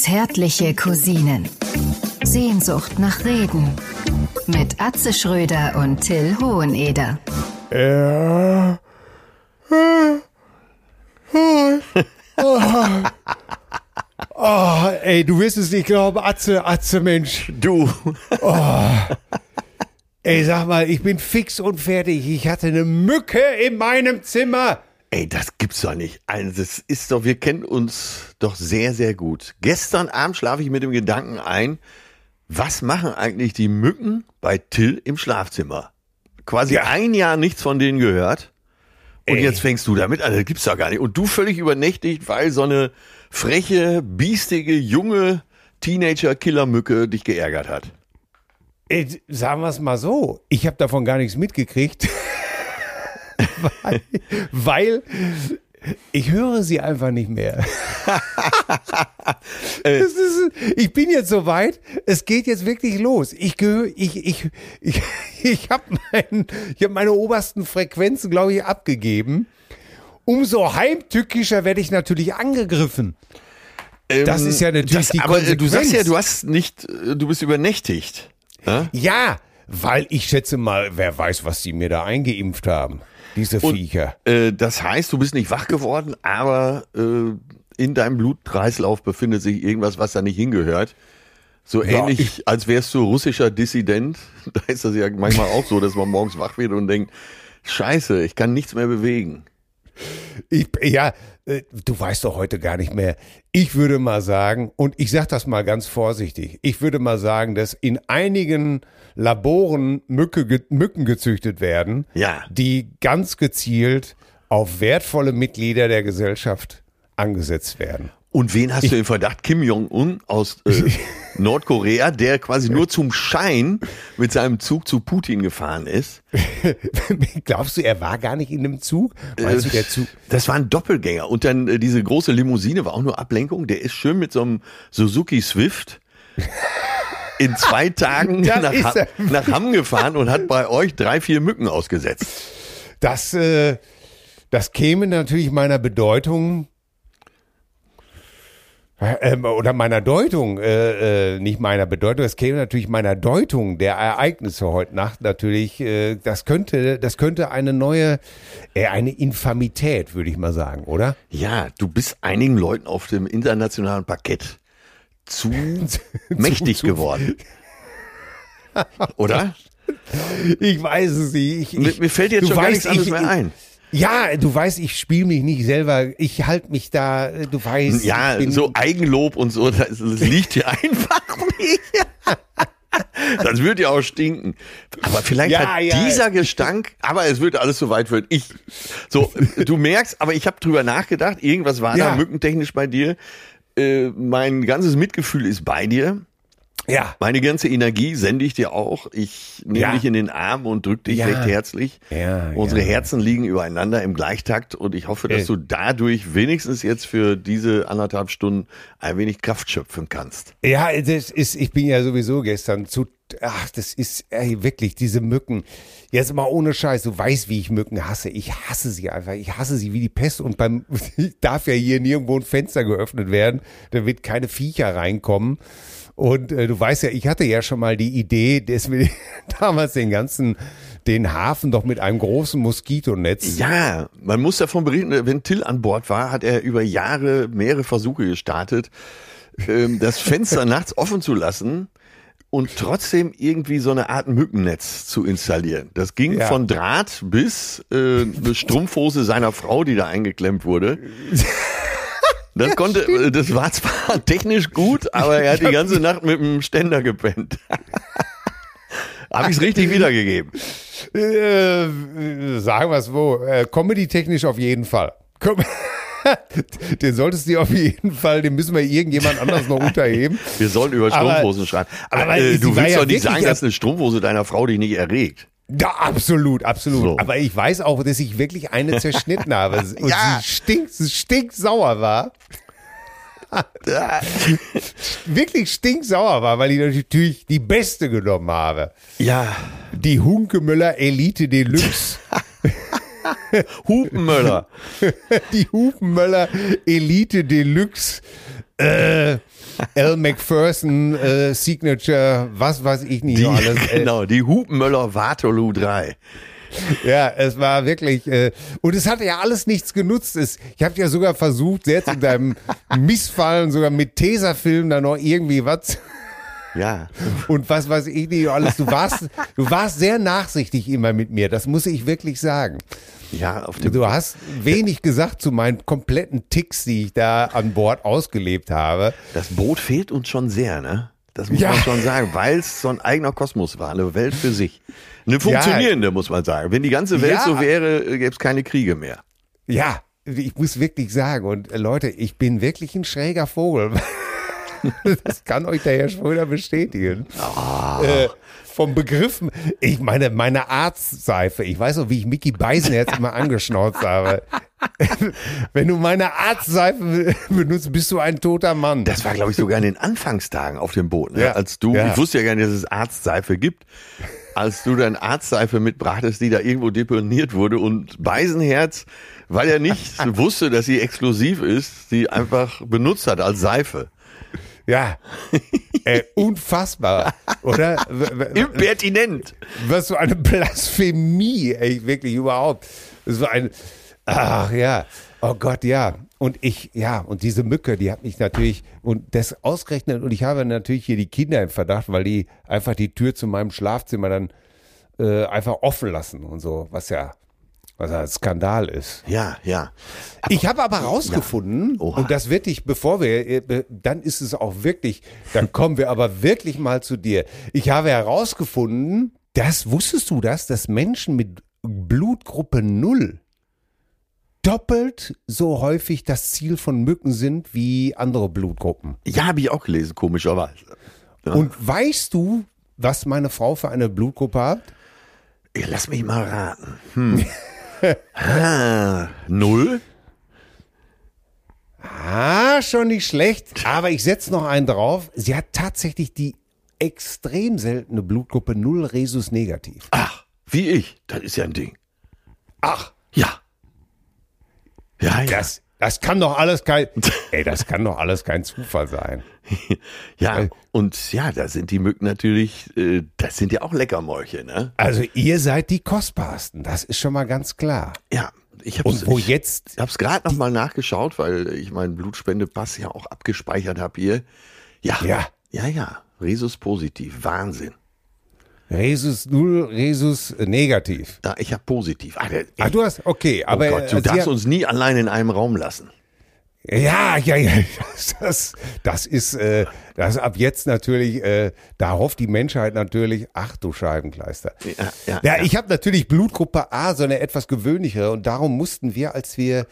Zärtliche Cousinen. Sehnsucht nach Reden. Mit Atze Schröder und Till Hoheneder. Ja. Oh, oh, ey, du wirst es nicht glauben, Atze, Atze, Mensch. Du. Ey, sag mal, ich bin fix und fertig. Ich hatte eine Mücke in meinem Zimmer. Ey, das gibt's doch nicht. Also, das ist doch, wir kennen uns doch sehr, sehr gut. Gestern Abend schlafe ich mit dem Gedanken ein, was machen eigentlich die Mücken bei Till im Schlafzimmer? Quasi Ja. ein Jahr nichts von denen gehört. Und Ey. jetzt fängst du damit an, das gibt's doch gar nicht. Und du völlig übernächtigt, weil so eine freche, biestige, junge Teenager-Killermücke dich geärgert hat. Ey, sagen wir es mal so, ich habe davon gar nichts mitgekriegt. weil, weil ich höre sie einfach nicht mehr. Es ist, ich bin jetzt soweit, es geht jetzt wirklich los. Ich gehöre, ich, ich, ich, ich habe mein, ich hab meine obersten Frequenzen, glaube ich, abgegeben. Umso heimtückischer werde ich natürlich angegriffen. Das ist ja natürlich die Ähm, Aber äh, du Konsequenz. sagst ja, du hast nicht, äh, du bist übernächtigt. Ja? Ja, weil ich schätze mal, wer weiß, was die mir da eingeimpft haben. Diese Und, Viecher. Äh, das heißt, du bist nicht wach geworden, aber äh, in deinem Blutkreislauf befindet sich irgendwas, was da nicht hingehört. So Ja, ähnlich, als wärst du russischer Dissident. Da ist das ja manchmal auch so, dass man morgens wach wird und denkt, Scheiße, ich kann nichts mehr bewegen. Ich, ja, du weißt doch heute gar nicht mehr. Ich würde mal sagen, und ich sage das mal ganz vorsichtig, ich würde mal sagen, dass in einigen Laboren Mücke, Mücken gezüchtet werden, Ja. die ganz gezielt auf wertvolle Mitglieder der Gesellschaft angesetzt werden. Und wen hast du im Verdacht? Kim Jong-un aus äh, Nordkorea, der quasi nur zum Schein mit seinem Zug zu Putin gefahren ist. Glaubst du, er war gar nicht in dem Zug? Meinst du, der Zug? Das war ein Doppelgänger. Und dann äh, diese große Limousine war auch nur Ablenkung. Der ist schön mit so einem Suzuki Swift in zwei Tagen nach, nach Hamm gefahren und hat bei euch drei, vier Mücken ausgesetzt. Das, äh, das käme natürlich meiner Bedeutung ähm, oder meiner Deutung, äh, äh, nicht meiner Bedeutung, das käme natürlich meiner Deutung der Ereignisse heute Nacht natürlich, äh, das könnte, das könnte eine neue, äh, eine Infamität, würde ich mal sagen, oder? Ja, du bist einigen Leuten auf dem internationalen Parkett zu mächtig zu- geworden. Oder? Ich weiß es nicht. Ich, Mir, ich, mir fällt jetzt schon gar nichts anderes ich- mehr ein. Ja, du weißt, ich spiele mich nicht selber, ich halte mich da, du weißt. Ja, so Eigenlob und so, das, das liegt hier einfach nicht. Das würde ja auch stinken. Aber vielleicht Ja, hat ja. dieser Gestank, aber es wird alles so weit für ich. So, du merkst, aber ich habe drüber nachgedacht, irgendwas war Ja. da mückentechnisch bei dir. Äh, mein ganzes Mitgefühl ist bei dir. Ja, Meine ganze Energie sende ich dir auch. Ich nehme Ja. dich in den Arm und drück dich Ja. recht herzlich. Ja, Unsere. Herzen liegen übereinander im Gleichtakt und ich hoffe, dass du dadurch wenigstens jetzt für diese anderthalb Stunden ein wenig Kraft schöpfen kannst. Ja, das ist, ich bin ja sowieso gestern zu, ach, das ist ey, wirklich diese Mücken. Jetzt mal ohne Scheiß, du weißt, wie ich Mücken hasse. Ich hasse sie einfach. Ich hasse sie wie die Pest und beim, darf ja hier nirgendwo ein Fenster geöffnet werden, damit keine Viecher reinkommen. Und äh, du weißt ja, ich hatte ja schon mal die Idee, dass wir damals den ganzen, den Hafen doch mit einem großen Moskitonetz. Ja, man muss davon berichten, wenn Till an Bord war, hat er über Jahre mehrere Versuche gestartet, ähm, das Fenster nachts offen zu lassen und trotzdem irgendwie so eine Art Mückennetz zu installieren. Das ging Ja. von Draht bis äh, eine Strumpfhose seiner Frau, die da eingeklemmt wurde. Das konnte, äh, das war zwar technisch gut, aber er hat die ganze Nacht mit dem Ständer gepennt. Habe ich es richtig wiedergegeben? Äh, sagen wir es wo, äh, Comedy-technisch auf jeden Fall. Den solltest du auf jeden Fall, den müssen wir irgendjemand anders noch unterheben. Wir sollen über Aber- Strumpfhosen schreiben. Aber, aber äh, du willst ja doch nicht sagen, dass eine Strumpfhose deiner Frau dich nicht erregt. Ja, absolut, absolut. So. Aber ich weiß auch, dass ich wirklich eine zerschnitten habe. Und Ja. sie stinkt, sie stinksauer war. wirklich stinksauer war, weil ich natürlich die beste genommen habe. Ja. Die Hunkemöller Elite Deluxe. Hupenmöller. die Hupenmöller Elite Deluxe äh, L. McPherson äh, Signature, was weiß ich nicht Die, alles. Äh, genau, die Hupenmöller Waterloo 3. Ja, es war wirklich, äh, und es hat ja alles nichts genutzt. Es, ich habe ja sogar versucht, selbst in deinem Missfallen, sogar mit Tesafilm da noch irgendwie was Ja. und was weiß ich nicht alles. Du warst, du warst sehr nachsichtig immer mit mir, das muss ich wirklich sagen. Ja, auf dem Du hast wenig gesagt zu meinen kompletten Ticks, die ich da an Bord ausgelebt habe. Das Boot fehlt uns schon sehr, ne? Das muss Ja. man schon sagen, weil es so ein eigener Kosmos war, eine Welt für sich. Eine funktionierende, muss man sagen. Wenn die ganze Welt Ja. so wäre, gäbe es keine Kriege mehr. Ja, ich muss wirklich sagen, und äh, Leute, ich bin wirklich ein schräger Vogel. Das kann euch der Herr Schröder bestätigen. Äh, vom Begriffen, ich meine, meine Arztseife, ich weiß noch, wie ich Mickey Beisenherz immer angeschnauzt habe. Wenn du meine Arztseife benutzt, bist du ein toter Mann. Das war, glaube ich, sogar in den Anfangstagen auf dem Boot. Ne? Ja. Als du, Ja. ich wusste ja gar nicht, dass es Arztseife gibt. Als du dann Arztseife mitbrachtest, die da irgendwo deponiert wurde und Beisenherz, weil er nicht wusste, dass sie exklusiv ist, sie einfach benutzt hat als Seife. Ja, äh, unfassbar, oder? Impertinent. Was so eine Blasphemie, ey, wirklich überhaupt. So ein, ach ja, oh Gott, ja. Und ich, ja, und diese Mücke, die hat mich natürlich, und das ausgerechnet, und ich habe natürlich hier die Kinder im Verdacht, weil die einfach die Tür zu meinem Schlafzimmer dann äh, einfach offen lassen und so, was ja, was ja ein Skandal ist. Ja, ja. Ich habe aber rausgefunden, Oha. und das wird dich, bevor wir, äh, dann ist es auch wirklich, dann kommen wir aber wirklich mal zu dir. Ich habe herausgefunden, das, wusstest du das, dass Menschen mit Blutgruppe 0 doppelt so häufig das Ziel von Mücken sind wie andere Blutgruppen? Ja, habe ich auch gelesen, komischerweise. Ja. Und weißt du, was meine Frau für eine Blutgruppe hat? Ja, lass mich mal raten. Hm. ah, null? Ah, schon nicht schlecht. Aber ich setze noch einen drauf. Sie hat tatsächlich die extrem seltene Blutgruppe 0 Rhesus negativ. Ach, wie ich. Das ist ja ein Ding. Ach, Ja. Ja, ja. das, das kann doch alles kein, ey, das kann doch alles kein Zufall sein. Ja, und ja, da sind die Mücken natürlich, äh, das sind ja auch Leckermäulchen, ne? Also ihr seid die kostbarsten, das ist schon mal ganz klar. Ja, ich hab's, Und wo ich, jetzt, ich hab's gerade noch mal nachgeschaut, weil ich meinen Blutspendepass ja auch abgespeichert habe hier. Ja, Ja. ja, ja, Rhesus positiv, Wahnsinn. Rhesus 0, Rhesus äh, negativ. Da, ich hab positiv. Ah, der, Ach, du hast, okay, aber. oh Gott, du äh, darfst uns nie allein in einem Raum lassen. Ja, ja, ja, das, das, ist, äh, das ab jetzt natürlich, äh, da hofft die Menschheit natürlich, ach du Scheibenkleister. Ja, ja, Ja, ja. ich habe natürlich Blutgruppe A, so eine etwas gewöhnlichere und darum mussten wir, als wir,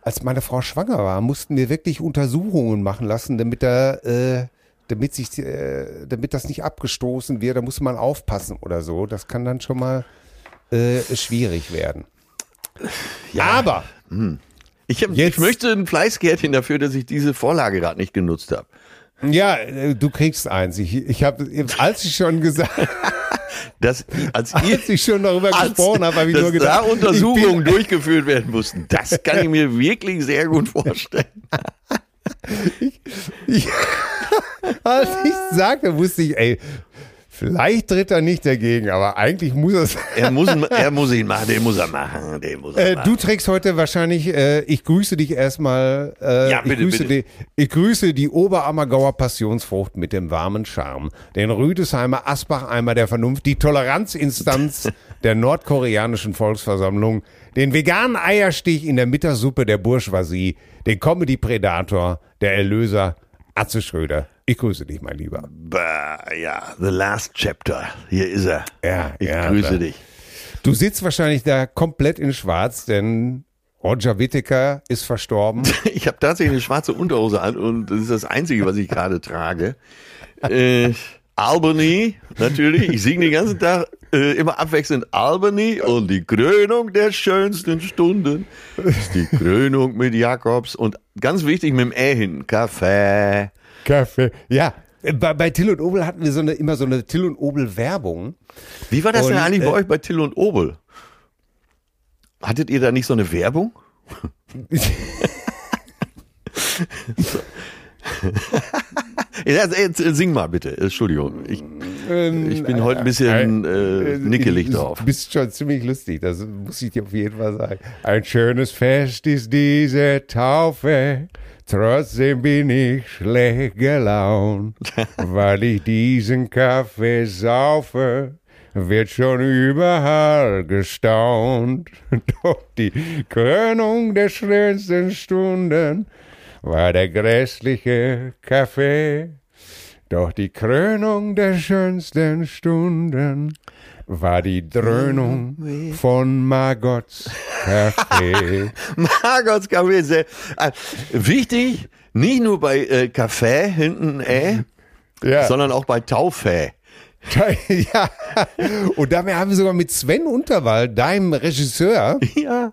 als meine Frau schwanger war, mussten wir wirklich Untersuchungen machen lassen, damit da, äh, damit sich, äh, damit das nicht abgestoßen wird, da muss man aufpassen oder so. Das kann dann schon mal äh, schwierig werden. Aber Ich, hab, ich Jetzt- möchte ein Fleißkärtchen dafür, dass ich diese Vorlage gerade nicht genutzt habe. Ja, äh, du kriegst eins. Ich, ich habe, als ich schon gesagt, Dass, als als ich schon darüber gesprochen habe, habe ich dass nur gedacht, da Untersuchungen ich durchgeführt werden mussten. Das kann ich mir wirklich sehr gut vorstellen. ich, als ich sagte, wusste ich, ey, vielleicht tritt er nicht dagegen, aber eigentlich muss es. Er muss, er muss ihn machen, den muss er machen, den muss er Äh, machen. du trägst heute wahrscheinlich, äh, ich grüße dich erstmal. Äh, Ja, bitte, ich, grüße bitte. Die, ich grüße die Oberammergauer Passionsfrucht mit dem warmen Charme, den Rüdesheimer Asbach-Eimer der Vernunft, die Toleranzinstanz der nordkoreanischen Volksversammlung, den veganen Eierstich in der Mittagssuppe der Bourgeoisie, den Comedy-Predator, der Erlöser, Atze Schröder. Ich grüße dich, mein Lieber. Bah, ja, the last chapter. Hier ist er. Ja, Ich ja, grüße da- dich. Du sitzt wahrscheinlich da komplett in schwarz, denn Roger Whittaker ist verstorben. Ich habe tatsächlich eine schwarze Unterhose an und das ist das Einzige, was ich gerade trage. Äh, Albany, natürlich. Ich singe den ganzen Tag äh, immer abwechselnd Albany und die Krönung der schönsten Stunden ist die Krönung mit Jakobs und ganz wichtig mit dem Ä hinten, Kaffee. Kaffee. Ja. Bei, bei Till und Obel hatten wir so eine, immer so eine Till und Obel Werbung. Wie war das denn Und, eigentlich bei äh, euch bei Till und Obel? Hattet ihr da nicht so eine Werbung? Jetzt, äh, sing mal bitte, Entschuldigung. Ich, Ähm, ich bin heute ein bisschen äh, nickelig drauf. Du bist schon ziemlich lustig, das muss ich dir auf jeden Fall sagen. Ein schönes Fest ist diese Taufe, trotzdem bin ich schlecht gelaunt, weil ich diesen Kaffee saufe. Wird schon überall gestaunt. Doch die Krönung der schönsten Stunden war der grässliche Kaffee. Doch die Krönung der schönsten Stunden war die Dröhnung von Margots Kaffee. Margots Kaffee ist sehr, äh, wichtig, nicht nur bei äh, Kaffee hinten äh, Ja. sondern auch bei Taufe. ja. Und dabei haben wir sogar mit Sven Unterwald, deinem Regisseur, Ja.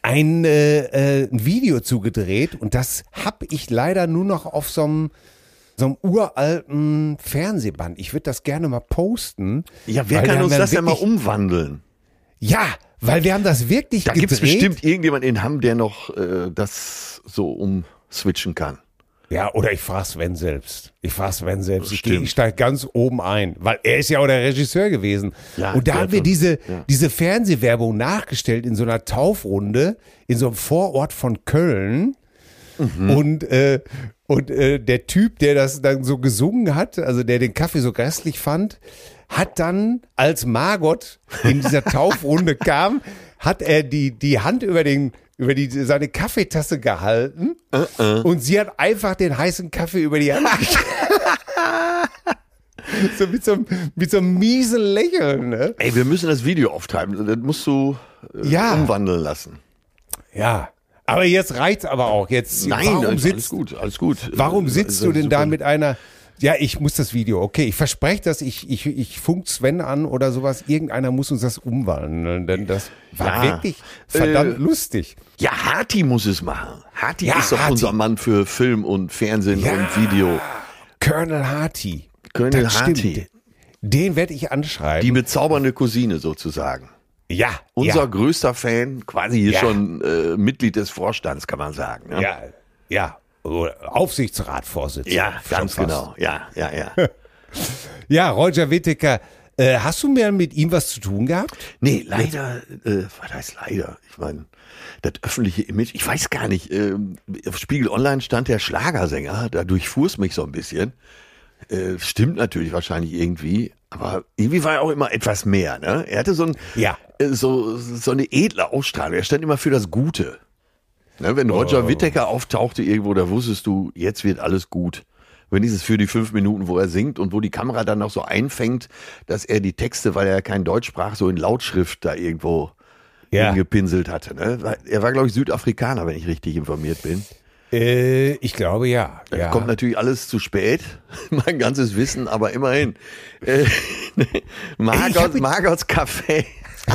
ein, äh, äh, ein Video zugedreht. Und das habe ich leider nur noch auf so einem so einem uralten Fernsehband. Ich würde das gerne mal posten. Ja, wer kann uns das denn mal umwandeln? Ja, weil wir haben das wirklich Da gibt es bestimmt irgendjemand in Hamm, der noch äh, das so umswitchen kann. Ja, oder ich frage Sven selbst. Ich frage Sven selbst. Ich, ich steige ganz oben ein, weil er ist ja auch der Regisseur gewesen. Ja, und da haben wir diese, ja. diese Fernsehwerbung nachgestellt in so einer Taufrunde in so einem Vorort von Köln. Mhm. Und, äh, und äh, der Typ, der das dann so gesungen hat, also der den Kaffee so grässlich fand, hat dann, als Margot in dieser Taufrunde kam, hat er die, die Hand über den über die, seine Kaffeetasse gehalten und sie hat einfach den heißen Kaffee über die Hand so mit so, mit so einem miesen Lächeln, ne? Ey, wir müssen das Video auftreiben. Das musst du äh, Ja. umwandeln lassen. Ja. Aber jetzt reicht's aber auch. Jetzt, warum alles sitzt, gut, alles gut. warum Äh, sitzt äh, du denn da super. mit einer, ja, ich muss das Video, okay, ich verspreche das, ich, ich, ich funk Sven an oder sowas, irgendeiner muss uns das umwandeln, denn das war Ja. wirklich verdammt Äh, lustig. Ja, Hati muss es machen. Hati Ja, ist doch Hati. unser Mann für Film und Fernsehen Ja. und Video. Colonel Harty. Colonel Das stimmt. Harty. Den werde ich anschreiben. Die bezaubernde Cousine sozusagen. Ja, Unser ja, größter Fan, quasi hier Ja. schon äh, Mitglied des Vorstands, kann man sagen. Ne? ja, ja, Oder Aufsichtsratvorsitzender. ja ganz fast. genau. Ja, ja, ja. Ja, Roger Whittaker, äh, hast du mehr mit ihm was zu tun gehabt? Nee, leider, äh, was heißt leider? Ich meine, das öffentliche Image, ich weiß gar nicht, ähm, auf Spiegel Online stand der Schlagersänger, da durchfuhr es mich so ein bisschen. Äh, stimmt natürlich wahrscheinlich irgendwie, aber irgendwie war er auch immer etwas mehr, ne? Er hatte so ein, Ja. äh, so, so eine edle Ausstrahlung, er stand immer für das Gute. Ne, wenn Roger Whittaker auftauchte irgendwo, da wusstest du, jetzt wird alles gut. Wenn dieses für die fünf Minuten, wo er singt und wo die Kamera dann noch so einfängt, dass er die Texte, weil er kein Deutsch sprach, so in Lautschrift da irgendwo Ja. hingepinselt hatte. Ne? Er war, glaube ich, Südafrikaner, wenn ich richtig informiert bin. Äh, ich glaube ja. Ja. Kommt natürlich alles zu spät, mein ganzes Wissen, aber immerhin. Äh, Margot, Margots Café.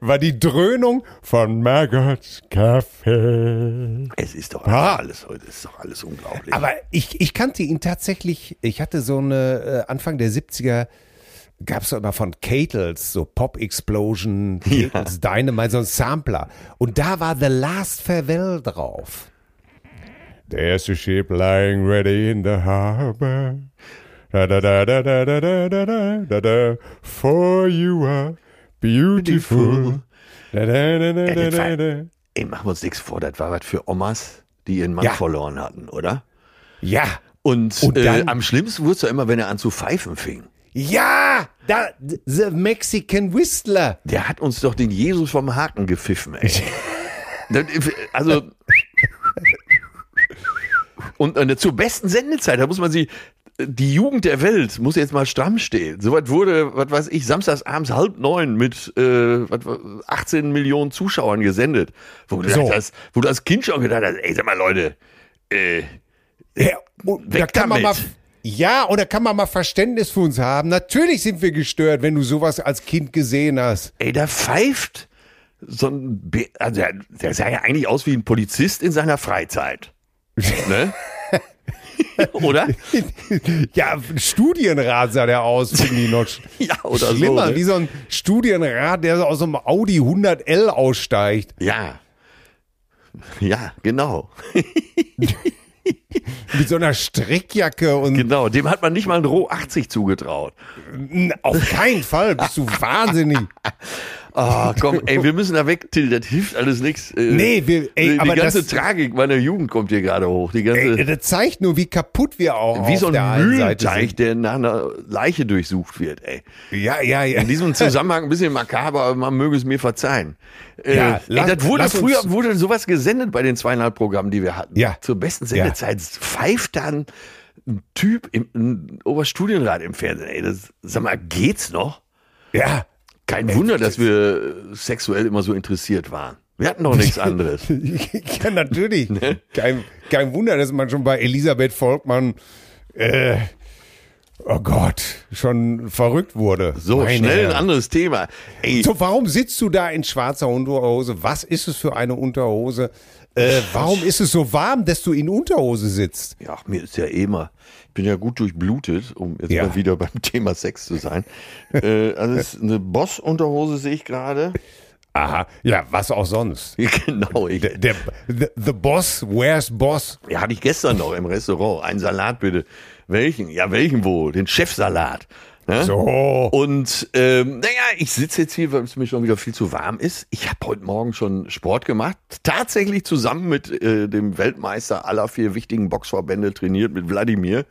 War die Dröhnung von Margots Kaffee. Es ist doch Ah. alles heute, es ist doch alles unglaublich. Aber ich, ich kannte ihn tatsächlich, ich hatte so eine, äh, Anfang der 70er, gab es immer von Catles, so Pop Explosion, Catles Dynamite, so ein Sampler. Und da war The Last Farewell drauf. There's a ship lying ready in the harbor. Da, da, da, da, da, da, da, da, da, da, for you are beautiful. Da, da, da, da, da, da, da. Ey, machen wir uns nichts vor, das war was für Omas, die ihren Mann Ja. verloren hatten, oder? Ja, Und, Und äh, dann- am schlimmsten wurde es ja immer, wenn er an zu pfeifen fing. ja, da, The Mexican Whistler. Der hat uns doch den Jesus vom Haken gepfiffen, ey. Das- also. Und zur besten Sendezeit, da muss man sie, die Jugend der Welt muss jetzt mal stramm stehen. Soweit wurde, was weiß ich, samstags abends halb neun mit äh, was, war- 18 Millionen Zuschauern gesendet. Wo du, So. hast, wo du als Kind schon gedacht hast, ey, sag mal Leute, äh, Ja, da kann man mal. Ja, und da kann man mal Verständnis für uns haben. Natürlich sind wir gestört, wenn du sowas als Kind gesehen hast. ey, da pfeift so ein, Be also der, der sah ja eigentlich aus wie ein Polizist in seiner Freizeit. Ne? Oder? Ja, ein Studienrat sah der aus, finde ich noch. Ja, oder so, Schlimmer, ne? wie so ein Studienrat, der aus so einem Audi 100L aussteigt. Ja. Ja, genau. mit so einer Strickjacke und Genau, dem hat man nicht mal ein Roh 80 zugetraut. Auf keinen Fall, bist du wahnsinnig. Ah, komm, ey, wir müssen da weg, Till, das hilft alles nichts. Äh, Nee, wir- ey, die aber ganze das- Tragik meiner Jugend kommt hier gerade hoch. Die ganze, Ey, das zeigt nur, wie kaputt wir auch wie so ein Mühlenteich, der nach einer Leiche durchsucht wird, ey. Ja, ja, ja. In diesem Zusammenhang ein bisschen makaber, aber man möge es mir verzeihen. Äh, Ja, ey, lass- das wurde früher wurde sowas gesendet bei den zweieinhalb Programmen, die wir hatten. Ja. Zur besten Sendezeit pfeift dann ein Typ im ein Oberstudienrat im Fernsehen. Ey, das, sag mal, geht's noch? ja. Kein Wunder, dass wir sexuell immer so interessiert waren. Wir hatten doch nichts anderes. ja, natürlich. Ne? Kein, kein Wunder, dass man schon bei Elisabeth Volkmann, äh, oh Gott, schon verrückt wurde. So, Meine schnell ein anderes Thema. Ey, So, warum sitzt du da in schwarzer Unterhose? Was ist es für eine Unterhose? Äh, warum ist es so warm, dass du in Unterhose sitzt? ja, mir ist ja eh immer, bin ja gut durchblutet, um jetzt Ja. mal wieder beim Thema Sex zu sein. äh, also ist eine Boss-Unterhose sehe ich gerade. Aha, ja, was auch sonst. genau, ich, Der, der the, the Boss, where's Boss? ja, hatte ich gestern noch im Restaurant. Einen Salat bitte. Welchen? Ja, welchen wohl? Den Chefsalat. Ne? So. Und ähm, naja, ich sitze jetzt hier, weil es mir schon wieder viel zu warm ist. Ich habe heute Morgen schon Sport gemacht. Tatsächlich zusammen mit äh, dem Weltmeister aller vier wichtigen Boxverbände trainiert, mit Wladimir.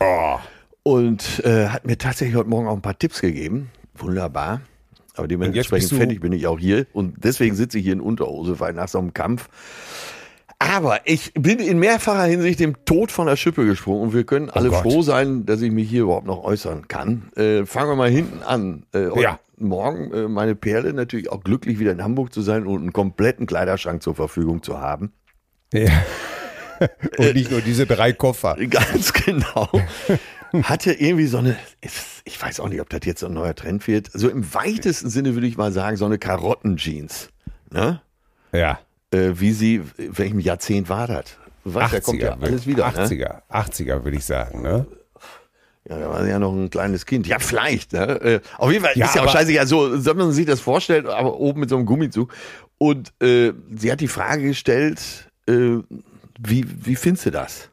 Oh. Und äh, hat mir tatsächlich heute Morgen auch ein paar Tipps gegeben. Wunderbar. Aber dementsprechend fertig bin ich auch hier. Und deswegen sitze ich hier in Unterhose, weil nach so einem Kampf. Aber ich bin in mehrfacher Hinsicht dem Tod von der Schippe gesprungen und wir können alle Oh froh sein, dass ich mich hier überhaupt noch äußern kann. Äh, fangen wir mal hinten an. Äh, Ja. Morgen äh, meine Perle natürlich auch glücklich wieder in Hamburg zu sein und einen kompletten Kleiderschrank zur Verfügung zu haben. Ja. Und nicht nur diese drei Koffer. Ganz genau. Hatte irgendwie so eine, ich weiß auch nicht, ob das jetzt so ein neuer Trend wird. So im weitesten Sinne würde ich mal sagen, so eine Karottenjeans. Ne? Ja. Äh, wie sie, welchem Jahrzehnt war das? Du weißt, da kommt ja würd- alles wieder. Ne? 80er, 80er würde ich sagen, ne? Ja, da war sie ja noch ein kleines Kind. Ja, vielleicht. Ne? Äh, auf jeden Fall Ja, ist ja auch aber- scheißegal. So, soll man sich das vorstellen, aber oben mit so einem Gummizug. Und äh, sie hat die Frage gestellt, äh, wie, wie findest du das?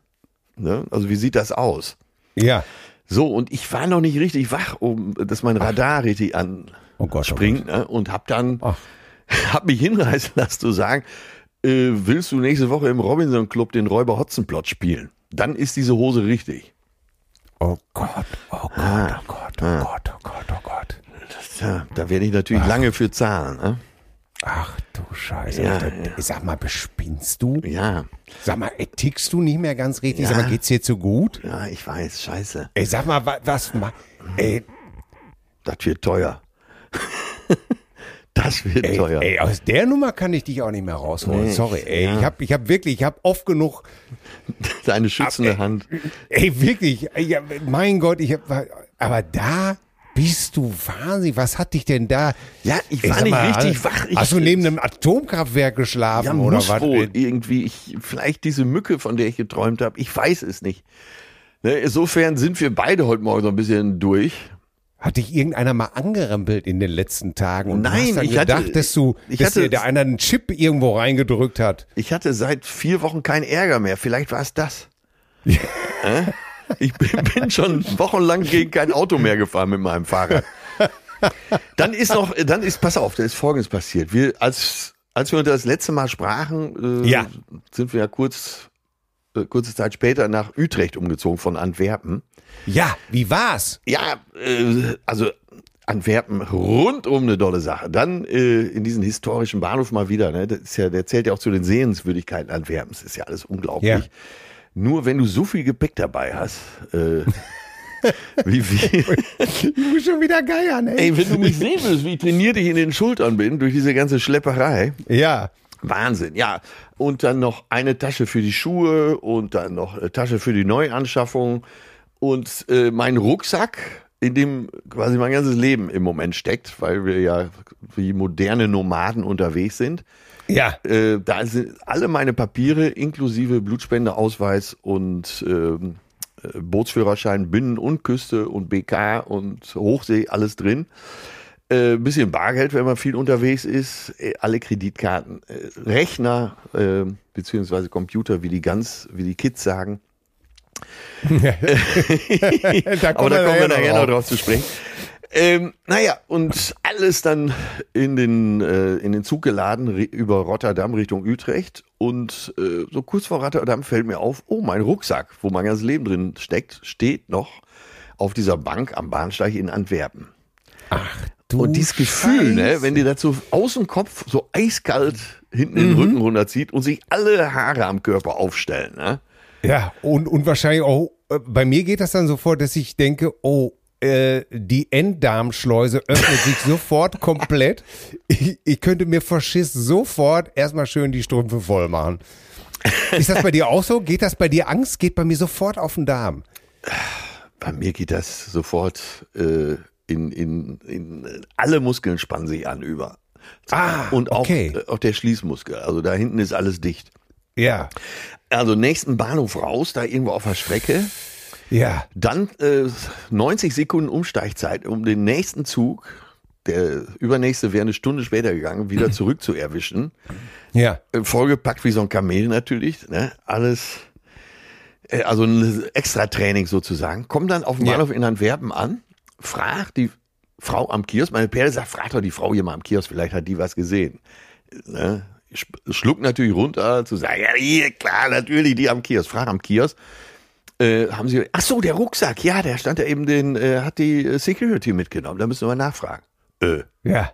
Ne? Also wie sieht das aus? Ja. So, und ich war noch nicht richtig wach, um dass mein Radar richtig anspringt Oh Gott, oh Gott. ne? und hab dann, Ach. hab mich hinreißen lassen zu sagen, äh, willst du nächste Woche im Robinson Club den Räuber Hotzenplot spielen? Dann ist diese Hose richtig. Oh Gott, oh Gott, Ah. oh Gott, oh Gott, oh Gott, oh Gott. Tja, da werde ich natürlich lange für zahlen. Ne? Ach du Scheiße. Ja, Alter. ja. Sag mal, bespinnst du? Ja, Sag mal, ey, tickst du nicht mehr ganz richtig? Sag Ja. mal, geht's dir zu gut? ja, ich weiß, scheiße. Ey, sag mal, wa- was, ma- ey, Das wird teuer. das wird ey, teuer. ey, aus der Nummer kann ich dich auch nicht mehr rausholen. Nee, Sorry, ey, ja. ich hab, ich hab wirklich, ich hab oft genug, Deine schützende ey, Hand. ey, wirklich, ja, mein Gott, ich hab, aber da bist du wahnsinnig. Was hat dich denn da? Ja, ich war sag nicht mal, richtig wach. Ich, Hast du neben einem Atomkraftwerk geschlafen Ja, oder was? wohl irgendwie. Ich, vielleicht diese Mücke, von der ich geträumt habe. Ich weiß es nicht. Ne, insofern sind wir beide heute Morgen so ein bisschen durch. Hat dich irgendeiner mal angerempelt in den letzten Tagen? Und Nein, du hast ich hatte- gedacht, dass du, ich dass hatte- dir da einer einen Chip irgendwo reingedrückt hat. Ich hatte seit vier Wochen keinen Ärger mehr. Vielleicht war es das. Äh? Ich bin, bin schon wochenlang gegen kein Auto mehr gefahren mit meinem Fahrrad. Dann ist noch, dann ist, pass auf, da ist Folgendes passiert. Wir, als, als wir uns das letzte Mal sprachen, äh, Ja. sind wir ja kurz, äh, kurze Zeit später nach Utrecht umgezogen von Antwerpen. Ja, wie war's? Ja, äh, also Antwerpen rundum eine dolle Sache. Dann äh, in diesen historischen Bahnhof mal wieder. Ne? Das ist ja, der zählt ja auch zu den Sehenswürdigkeiten Antwerpens. Das ist ja alles unglaublich. Ja. Nur wenn du so viel Gepäck dabei hast, äh, wie, wie, Du bist schon wieder geiern, ey. ey, wenn du mich sehen willst, wie trainiert ich in den Schultern bin durch diese ganze Schlepperei. Ja. Wahnsinn, ja. Und dann noch eine Tasche für die Schuhe und dann noch eine Tasche für die Neuanschaffung und äh, mein Rucksack, in dem quasi mein ganzes Leben im Moment steckt, weil wir ja wie moderne Nomaden unterwegs sind. Ja. Äh, da sind alle meine Papiere inklusive Blutspendeausweis und ähm, äh, Bootsführerschein, Binnen- und Küste und BK und Hochsee, alles drin. Äh, bisschen Bargeld, wenn man viel unterwegs ist, äh, alle Kreditkarten, äh, Rechner, äh, beziehungsweise Computer, wie die ganz, wie die Kids sagen. da Aber da kommen wir nachher noch drauf zu sprechen. Ähm, naja, und alles dann in den, äh, in den Zug geladen über Rotterdam Richtung Utrecht. Und äh, so kurz vor Rotterdam fällt mir auf, oh, mein Rucksack, wo mein ganzes Leben drin steckt, steht noch auf dieser Bank am Bahnsteig in Antwerpen. Du und dieses Gefühl, ne, wenn dir das so aus dem Kopf so eiskalt hinten den Rücken runterzieht und sich alle Haare am Körper aufstellen, ne? Ja, und, und wahrscheinlich auch, äh, bei mir geht das dann so vor, dass ich denke, oh, äh, die Enddarmschleuse öffnet sich sofort komplett. Ich, ich könnte mir vor Schiss sofort erstmal schön die Strümpfe voll machen. Ist das bei dir auch so? Geht das bei dir Angst? Geht bei mir sofort auf den Darm. Bei mir geht das sofort äh, in, in, in alle Muskeln spannen sich an über. Ah, und auch, okay. auch der Schließmuskel. Also da hinten ist alles dicht. Ja, Also nächsten Bahnhof raus, da irgendwo auf der Strecke. ja, Dann äh, 90 Sekunden Umsteigzeit, um den nächsten Zug, der übernächste wäre eine Stunde später gegangen, wieder zurück zu erwischen. ja. Äh, Vollgepackt wie so ein Kamel natürlich, ne? Alles, äh, also ein extra Training sozusagen. Komm dann auf dem Ja. Bahnhof in Antwerpen an, frag die Frau am Kiosk, meine Perle sagt, frag doch die Frau hier mal am Kiosk, vielleicht hat die was gesehen. Ne? Sch- Schluck natürlich runter, zu sagen, ja, hier, klar, natürlich, die am Kiosk. Frag am Kiosk. Äh, haben sie, ach so, der Rucksack, ja, der stand da eben, den äh, hat die äh, Security mitgenommen, da müssen wir mal nachfragen. Äh, Ja,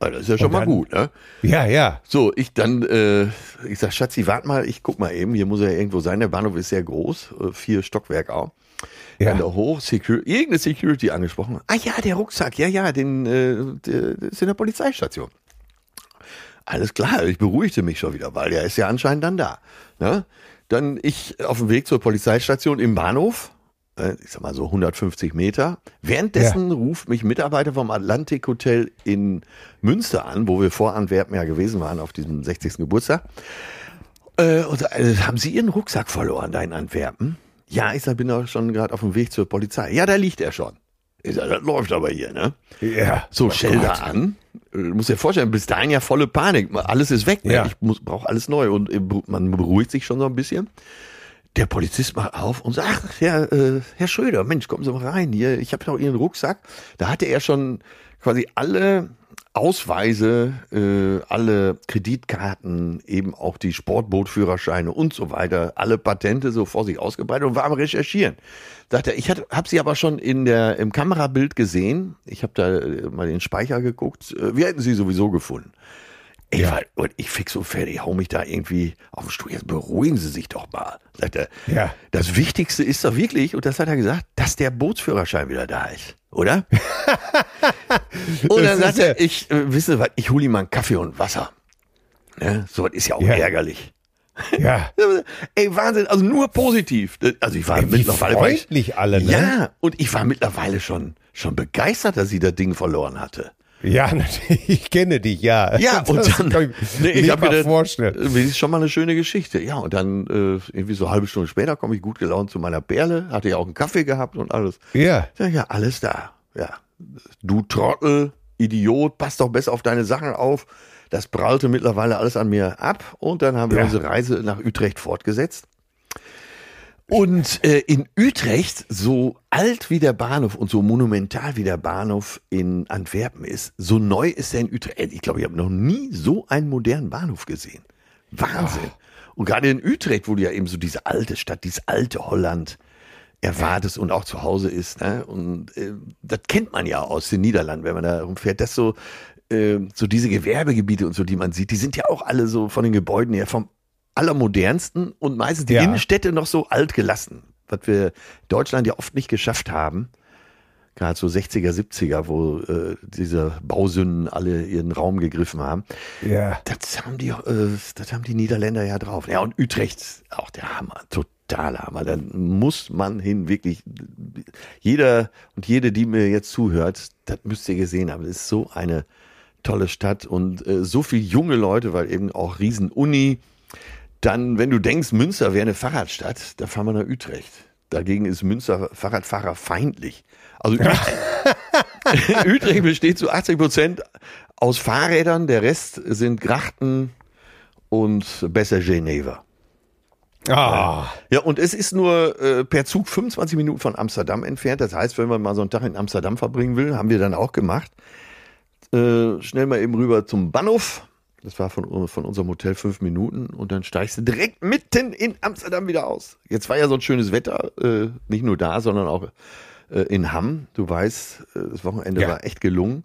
das ist ja schon Und mal dann- gut, ne? ja, ja. So, ich dann, äh, ich sag, Schatzi, wart mal, ich guck mal eben, hier muss er ja irgendwo sein, der Bahnhof ist sehr groß, äh, vier Stockwerk auch. Ja. Dann da hoch, Secur irgendeine Security angesprochen. Ah ja, der Rucksack, ja, ja, den, äh, der, der ist in der Polizeistation. Alles klar, ich beruhigte mich schon wieder, weil der ist ja anscheinend dann da. Ne? Dann ich auf dem Weg zur Polizeistation im Bahnhof, äh, ich sag mal so 150 Meter. Währenddessen ruft mich Mitarbeiter vom Atlantik Hotel in Münster an, wo wir vor Antwerpen ja gewesen waren auf diesem 60. Geburtstag. Äh, und äh, haben Sie Ihren Rucksack verloren da in Antwerpen? Ja, ich sag, bin doch schon gerade auf dem Weg zur Polizei. Ja, da liegt er schon. Ich sag, das läuft aber hier, ne? Ja. So, Oh Schilder Gott. an. Du musst dir vorstellen, bis dahin ja volle Panik. Alles ist weg. Ne? Ja. Ich brauche alles neu. Und äh, man beruhigt sich schon so ein bisschen. Der Polizist macht auf und sagt, ach, Herr, äh, Herr Schröder, Mensch, kommen Sie mal rein hier. Ich habe noch Ihren Rucksack. Da hatte er schon quasi alle Ausweise, äh, alle Kreditkarten, eben auch die Sportbootführerscheine und so weiter, alle Patente so vor sich ausgebreitet und war am Recherchieren. Sagt er, ich habe sie aber schon in der, im Kamerabild gesehen. Ich habe da äh, mal den Speicher geguckt. Äh, Wir hätten sie sowieso gefunden. Ich, Ja. war, und ich fix so fertig, hau mich da irgendwie auf den Stuhl. Jetzt beruhigen Sie sich doch mal. Sagt er, Ja. das Wichtigste ist doch wirklich, und das hat er gesagt, dass der Bootsführerschein wieder da ist, oder? und dann sagt er, ich, äh, wissen Sie was, ich hole ihm mal einen Kaffee und Wasser. Ne? So was ist ja auch Ja. ärgerlich. Ja. Ey, Wahnsinn, also nur positiv. Also ich war Ey, mittlerweile freundlich alle, ne? Ja, und ich war mittlerweile schon, schon begeistert, dass sie das Ding verloren hatte. Ja, natürlich. Ich kenne dich, ja. Ja, und Das dann, ich nee, mir ich habe gedacht, vorstellen. das ist schon mal eine schöne Geschichte. Ja, und dann äh, irgendwie so eine halbe Stunde später komme ich gut gelaunt zu meiner Perle, hatte ja auch einen Kaffee gehabt und alles. Ja. Ja, ja, alles da. Ja, du Trottel, Idiot, pass doch besser auf deine Sachen auf. Das prallte mittlerweile alles an mir ab und dann haben wir Ja. unsere Reise nach Utrecht fortgesetzt. Und äh, in Utrecht, so alt wie der Bahnhof und so monumental wie der Bahnhof in Antwerpen ist, so neu ist er in Utrecht. Ich glaube, ich habe noch nie so einen modernen Bahnhof gesehen. Wahnsinn. Und gerade in Utrecht, wo du ja eben so diese alte Stadt, dieses alte Holland erwartest und auch zu Hause ist. Ne? Und äh, das kennt man ja aus den Niederlanden, wenn man da rumfährt. Das so, äh, so diese Gewerbegebiete und so, die man sieht, die sind ja auch alle so von den Gebäuden her vom allermodernsten und meistens die Ja. Innenstädte noch so alt gelassen, was wir Deutschland ja oft nicht geschafft haben. Gerade so 60er, 70er, wo äh, diese Bausünden alle ihren Raum gegriffen haben. Ja. Das haben die, äh, das haben die Niederländer ja drauf. Ja, und Utrecht, auch der Hammer, totaler Hammer. Da muss man hin, wirklich. Jeder und jede, die mir jetzt zuhört, das müsst ihr gesehen haben. Das ist so eine tolle Stadt und äh, so viele junge Leute, weil eben auch Riesen-Uni. Dann, wenn du denkst, Münster wäre eine Fahrradstadt, da fahren wir nach Utrecht. Dagegen ist Münster Fahrradfahrer feindlich. Also Utrecht, Utrecht besteht zu 80 Prozent aus Fahrrädern, der Rest sind Grachten und besser Geneva. Ah. Ja, und es ist nur äh, per Zug 25 Minuten von Amsterdam entfernt. Das heißt, wenn man mal so einen Tag in Amsterdam verbringen will, haben wir dann auch gemacht. Äh, schnell mal eben rüber zum Bahnhof. Das war von, von unserem Hotel fünf Minuten und dann steigst du direkt mitten in Amsterdam wieder aus. Jetzt war ja so ein schönes Wetter, äh, nicht nur da, sondern auch äh, in Hamm. Du weißt, äh, das Wochenende Ja. war echt gelungen.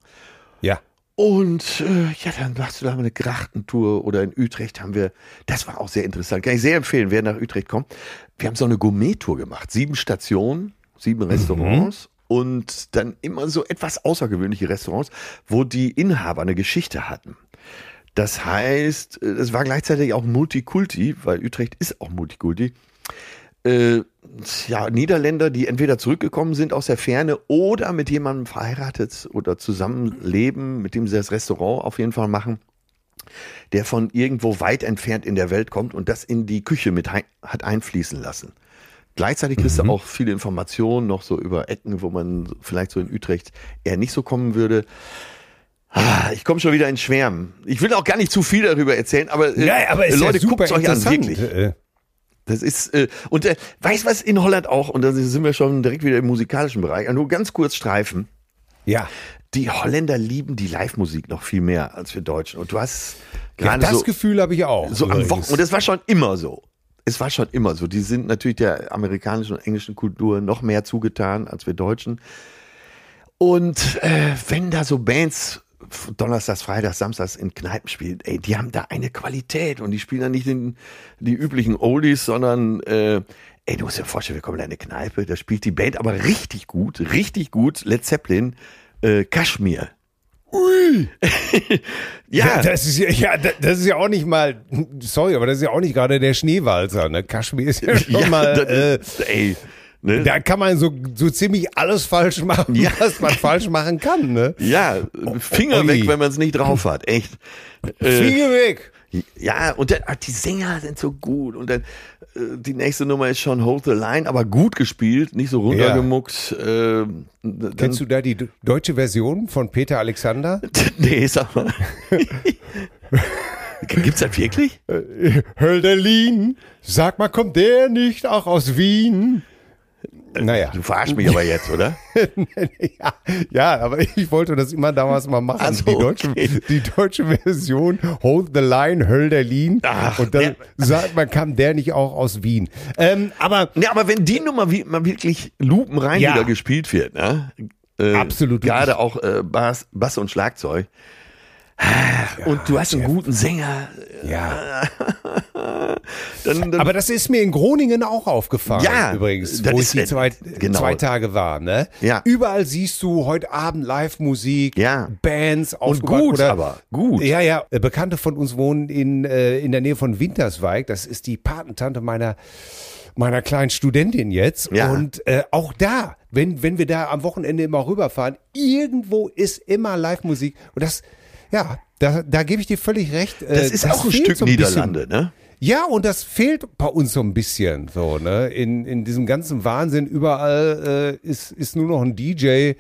Ja. Und äh, ja, dann machst du da mal eine Grachtentour oder in Utrecht haben wir, das war auch sehr interessant, kann ich sehr empfehlen, wer nach Utrecht kommt. Wir haben so eine Gourmet-Tour gemacht, sieben Stationen, sieben Restaurants und dann immer so etwas außergewöhnliche Restaurants, wo die Inhaber eine Geschichte hatten. Das heißt, äh, es war gleichzeitig auch Multikulti, weil Utrecht ist auch Multikulti. Äh, ja, Niederländer, die entweder zurückgekommen sind aus der Ferne oder mit jemandem verheiratet oder zusammenleben, mit dem sie das Restaurant auf jeden Fall machen, der von irgendwo weit entfernt in der Welt kommt und das in die Küche mit ein, hat einfließen lassen. Gleichzeitig kriegst du auch viele Informationen noch so über Ecken, wo man vielleicht so in Utrecht eher nicht so kommen würde. Ah, Ich komme schon wieder in Schwärmen. Ich will auch gar nicht zu viel darüber erzählen, aber, äh, Ja, aber Leute, ja guckt euch an, wirklich. Äh, Das ist, äh, und äh, weißt was in Holland auch, und da sind wir schon direkt wieder im musikalischen Bereich, nur ganz kurz streifen. Ja. Die Holländer lieben die Live-Musik noch viel mehr als wir Deutschen. Und du hast ja, gerade das so, Gefühl habe ich auch. so am. Wochenende, und das war schon immer so. Es war schon immer so. Die sind natürlich der amerikanischen und englischen Kultur noch mehr zugetan als wir Deutschen. Und äh, wenn da so Bands Donnerstags, Freitags, Samstags in Kneipen spielen, ey, die haben da eine Qualität und die spielen dann nicht den, die üblichen Oldies, sondern äh, ey, du musst dir vorstellen, wir kommen in eine Kneipe, da spielt die Band aber richtig gut, richtig gut, Led Zeppelin, äh, Kaschmir. Ui. Ja, Ja, das ist ja, ja, da- das ist ja auch nicht mal, sorry, aber das ist ja auch nicht gerade der Schneewalzer, ne? Kaschmir ist ja schon ja, mal, äh, das, ey, ne? da kann man so, so ziemlich alles falsch machen, Ja. was man falsch machen kann, ne? Ja, Finger Ui. weg, wenn man es nicht drauf hat. Echt. Äh, Finger weg! ja, und dann, ah, die Sänger sind so gut. Und dann äh, die nächste Nummer ist schon Hold the Line, aber gut gespielt, nicht so runtergemuckt. Äh, dann, Kennst du da die deutsche Version von Peter Alexander? Nee, sag mal. Gibt's das wirklich? Hölderlin, sag mal, kommt der nicht auch aus Wien? Naja. Du verarschst mich aber jetzt, oder? ja, ja, aber ich wollte das immer damals mal machen. Ach so, die, deutsche, okay. die deutsche Version, Hold the Line, Hölderlin. Ach, und dann ja. sagt man, kam der nicht auch aus Wien. Ähm, aber Ja, aber wenn die Nummer wie, mal wirklich lupenrein Ja. wieder gespielt wird, ne? Äh, Absolut. Gerade auch äh, Bass, Bass und Schlagzeug. Ah, und du hast einen guten Sänger. ja. Dann, dann, Aber das ist mir in Groningen auch aufgefallen, Ja, übrigens, das wo ich die zwei, genau. zwei Tage war. Ne? Ja. Überall siehst du heute Abend Live-Musik, Ja. Bands und aufgebaut. gut, oder, aber gut. Ja, ja. Äh, Bekannte von uns wohnen in, äh, in der Nähe von Winterswijk. Das ist die Patentante meiner meiner kleinen Studentin jetzt. Ja. Und äh, auch da, wenn, wenn wir da am Wochenende immer rüberfahren, irgendwo ist immer Live-Musik. Und das, ja, da, da gebe ich dir völlig recht. äh, das ist auch ein Stück so bisschen. Niederlande, ne? Ja, und das fehlt bei uns so ein bisschen, so, ne? In, in diesem ganzen Wahnsinn, überall äh, ist, ist nur noch ein DJ, äh,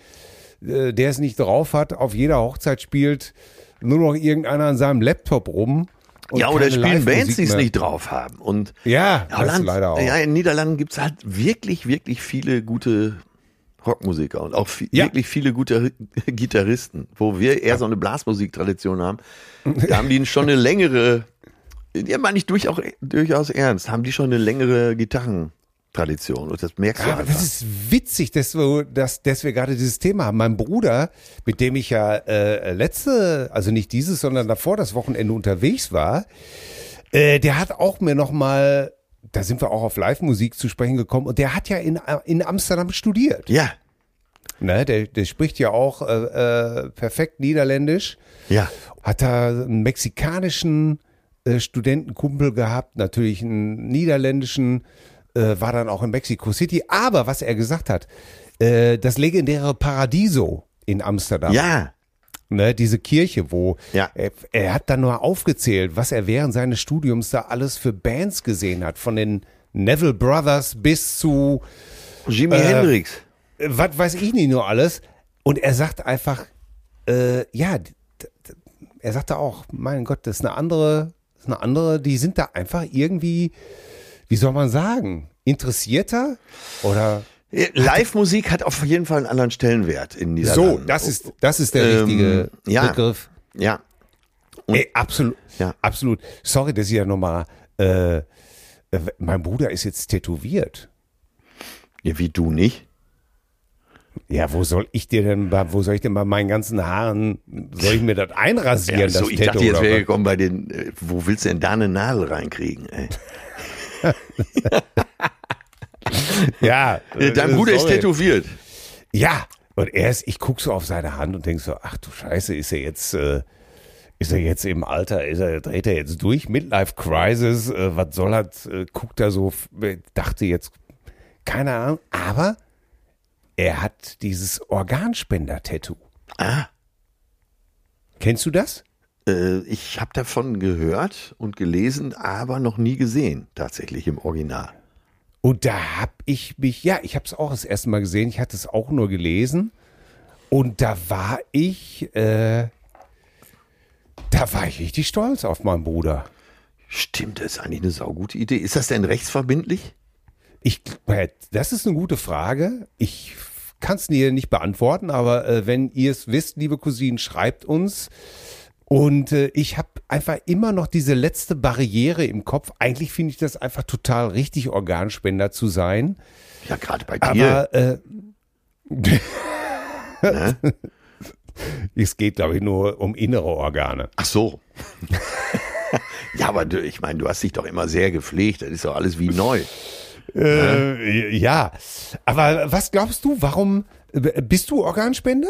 der es nicht drauf hat, auf jeder Hochzeit spielt nur noch irgendeiner an seinem Laptop rum. Ja, oder spielen Bands, die es nicht drauf haben. Und Ja, Holland, leider auch. ja, in Niederlanden gibt's halt wirklich, wirklich viele gute Rockmusiker und auch vi- Ja. wirklich viele gute Gitarristen, wo wir eher so eine Blasmusiktradition haben. Da haben die schon eine längere, ja, meine ich durchaus, durchaus ernst, haben die schon eine längere Gitarrentradition und das merkst du Ja, einfach. das ist witzig, dass wir, dass, dass wir gerade dieses Thema haben. Mein Bruder, mit dem ich ja äh, letzte, also nicht dieses, sondern davor das Wochenende unterwegs war, äh, der hat auch mir noch mal, da sind wir auch auf Live-Musik zu sprechen gekommen, und der hat ja in, in Amsterdam studiert. ja, Ne? Der, der spricht ja auch äh, äh, perfekt Niederländisch ja. hat da einen mexikanischen äh, Studentenkumpel gehabt, natürlich einen niederländischen, äh, war dann auch in Mexico City. Aber was er gesagt hat, äh, das legendäre Paradiso in Amsterdam, Ja, ne, diese Kirche, wo Ja. er, er hat dann nur aufgezählt, was er während seines Studiums da alles für Bands gesehen hat, von den Neville Brothers bis zu Jimi Äh, Hendrix. was weiß ich nicht nur alles. Und er sagt einfach, äh, ja, er sagte auch, mein Gott, das ist eine andere, ist eine andere, die sind da einfach irgendwie, wie soll man sagen, interessierter oder Äh, Live-Musik hat auf jeden Fall einen anderen Stellenwert in dieser so, das ist, das ist der Ähm, richtige ja. Begriff. Ja. Ey, absolut, Ja. absolut. Sorry, dass ich ja nochmal, äh, äh, mein Bruder ist jetzt tätowiert. ja, wie du nicht. Ja, wo soll ich dir denn, bei- wo soll ich denn bei meinen ganzen Haaren, soll ich mir das einrasieren, Ja, das so, ich Tattoo? dachte, jetzt wäre gekommen bei den, äh, wo willst du denn da eine Nadel reinkriegen? Ey? ja, Äh, Dein äh, Bruder ist tätowiert. Ja, und er ist, ich guck so auf seine Hand und denk so, ach du Scheiße, ist er jetzt, äh, ist er jetzt im Alter, ist er, dreht er jetzt durch, Midlife Crisis, äh, was soll er, äh, guckt er so, f- dachte jetzt, keine Ahnung, aber er hat dieses Organspender-Tattoo. Ah, Kennst du das? äh, ich habe davon gehört und gelesen, aber noch nie gesehen, tatsächlich im Original. Und da hab ich mich, ja, ich habe es auch das erste Mal gesehen, ich hatte es auch nur gelesen. Und da war ich, äh, da war ich richtig stolz auf meinen Bruder. Stimmt, das ist eigentlich eine saugute Idee. Ist das denn rechtsverbindlich? Ich, äh, das ist eine gute Frage. Ich kann es dir nicht beantworten, aber äh, wenn ihr es wisst, liebe Cousinen, schreibt uns. Und äh, ich habe einfach immer noch diese letzte Barriere im Kopf. Eigentlich finde ich das einfach total richtig, Organspender zu sein. Ja, gerade bei dir. Aber äh, es geht, glaube ich, nur um innere Organe. Ach so. ja, aber du, ich meine, du hast dich doch immer sehr gepflegt. Das ist doch alles wie neu. Äh, ja, aber was glaubst du, warum äh, bist du Organspender?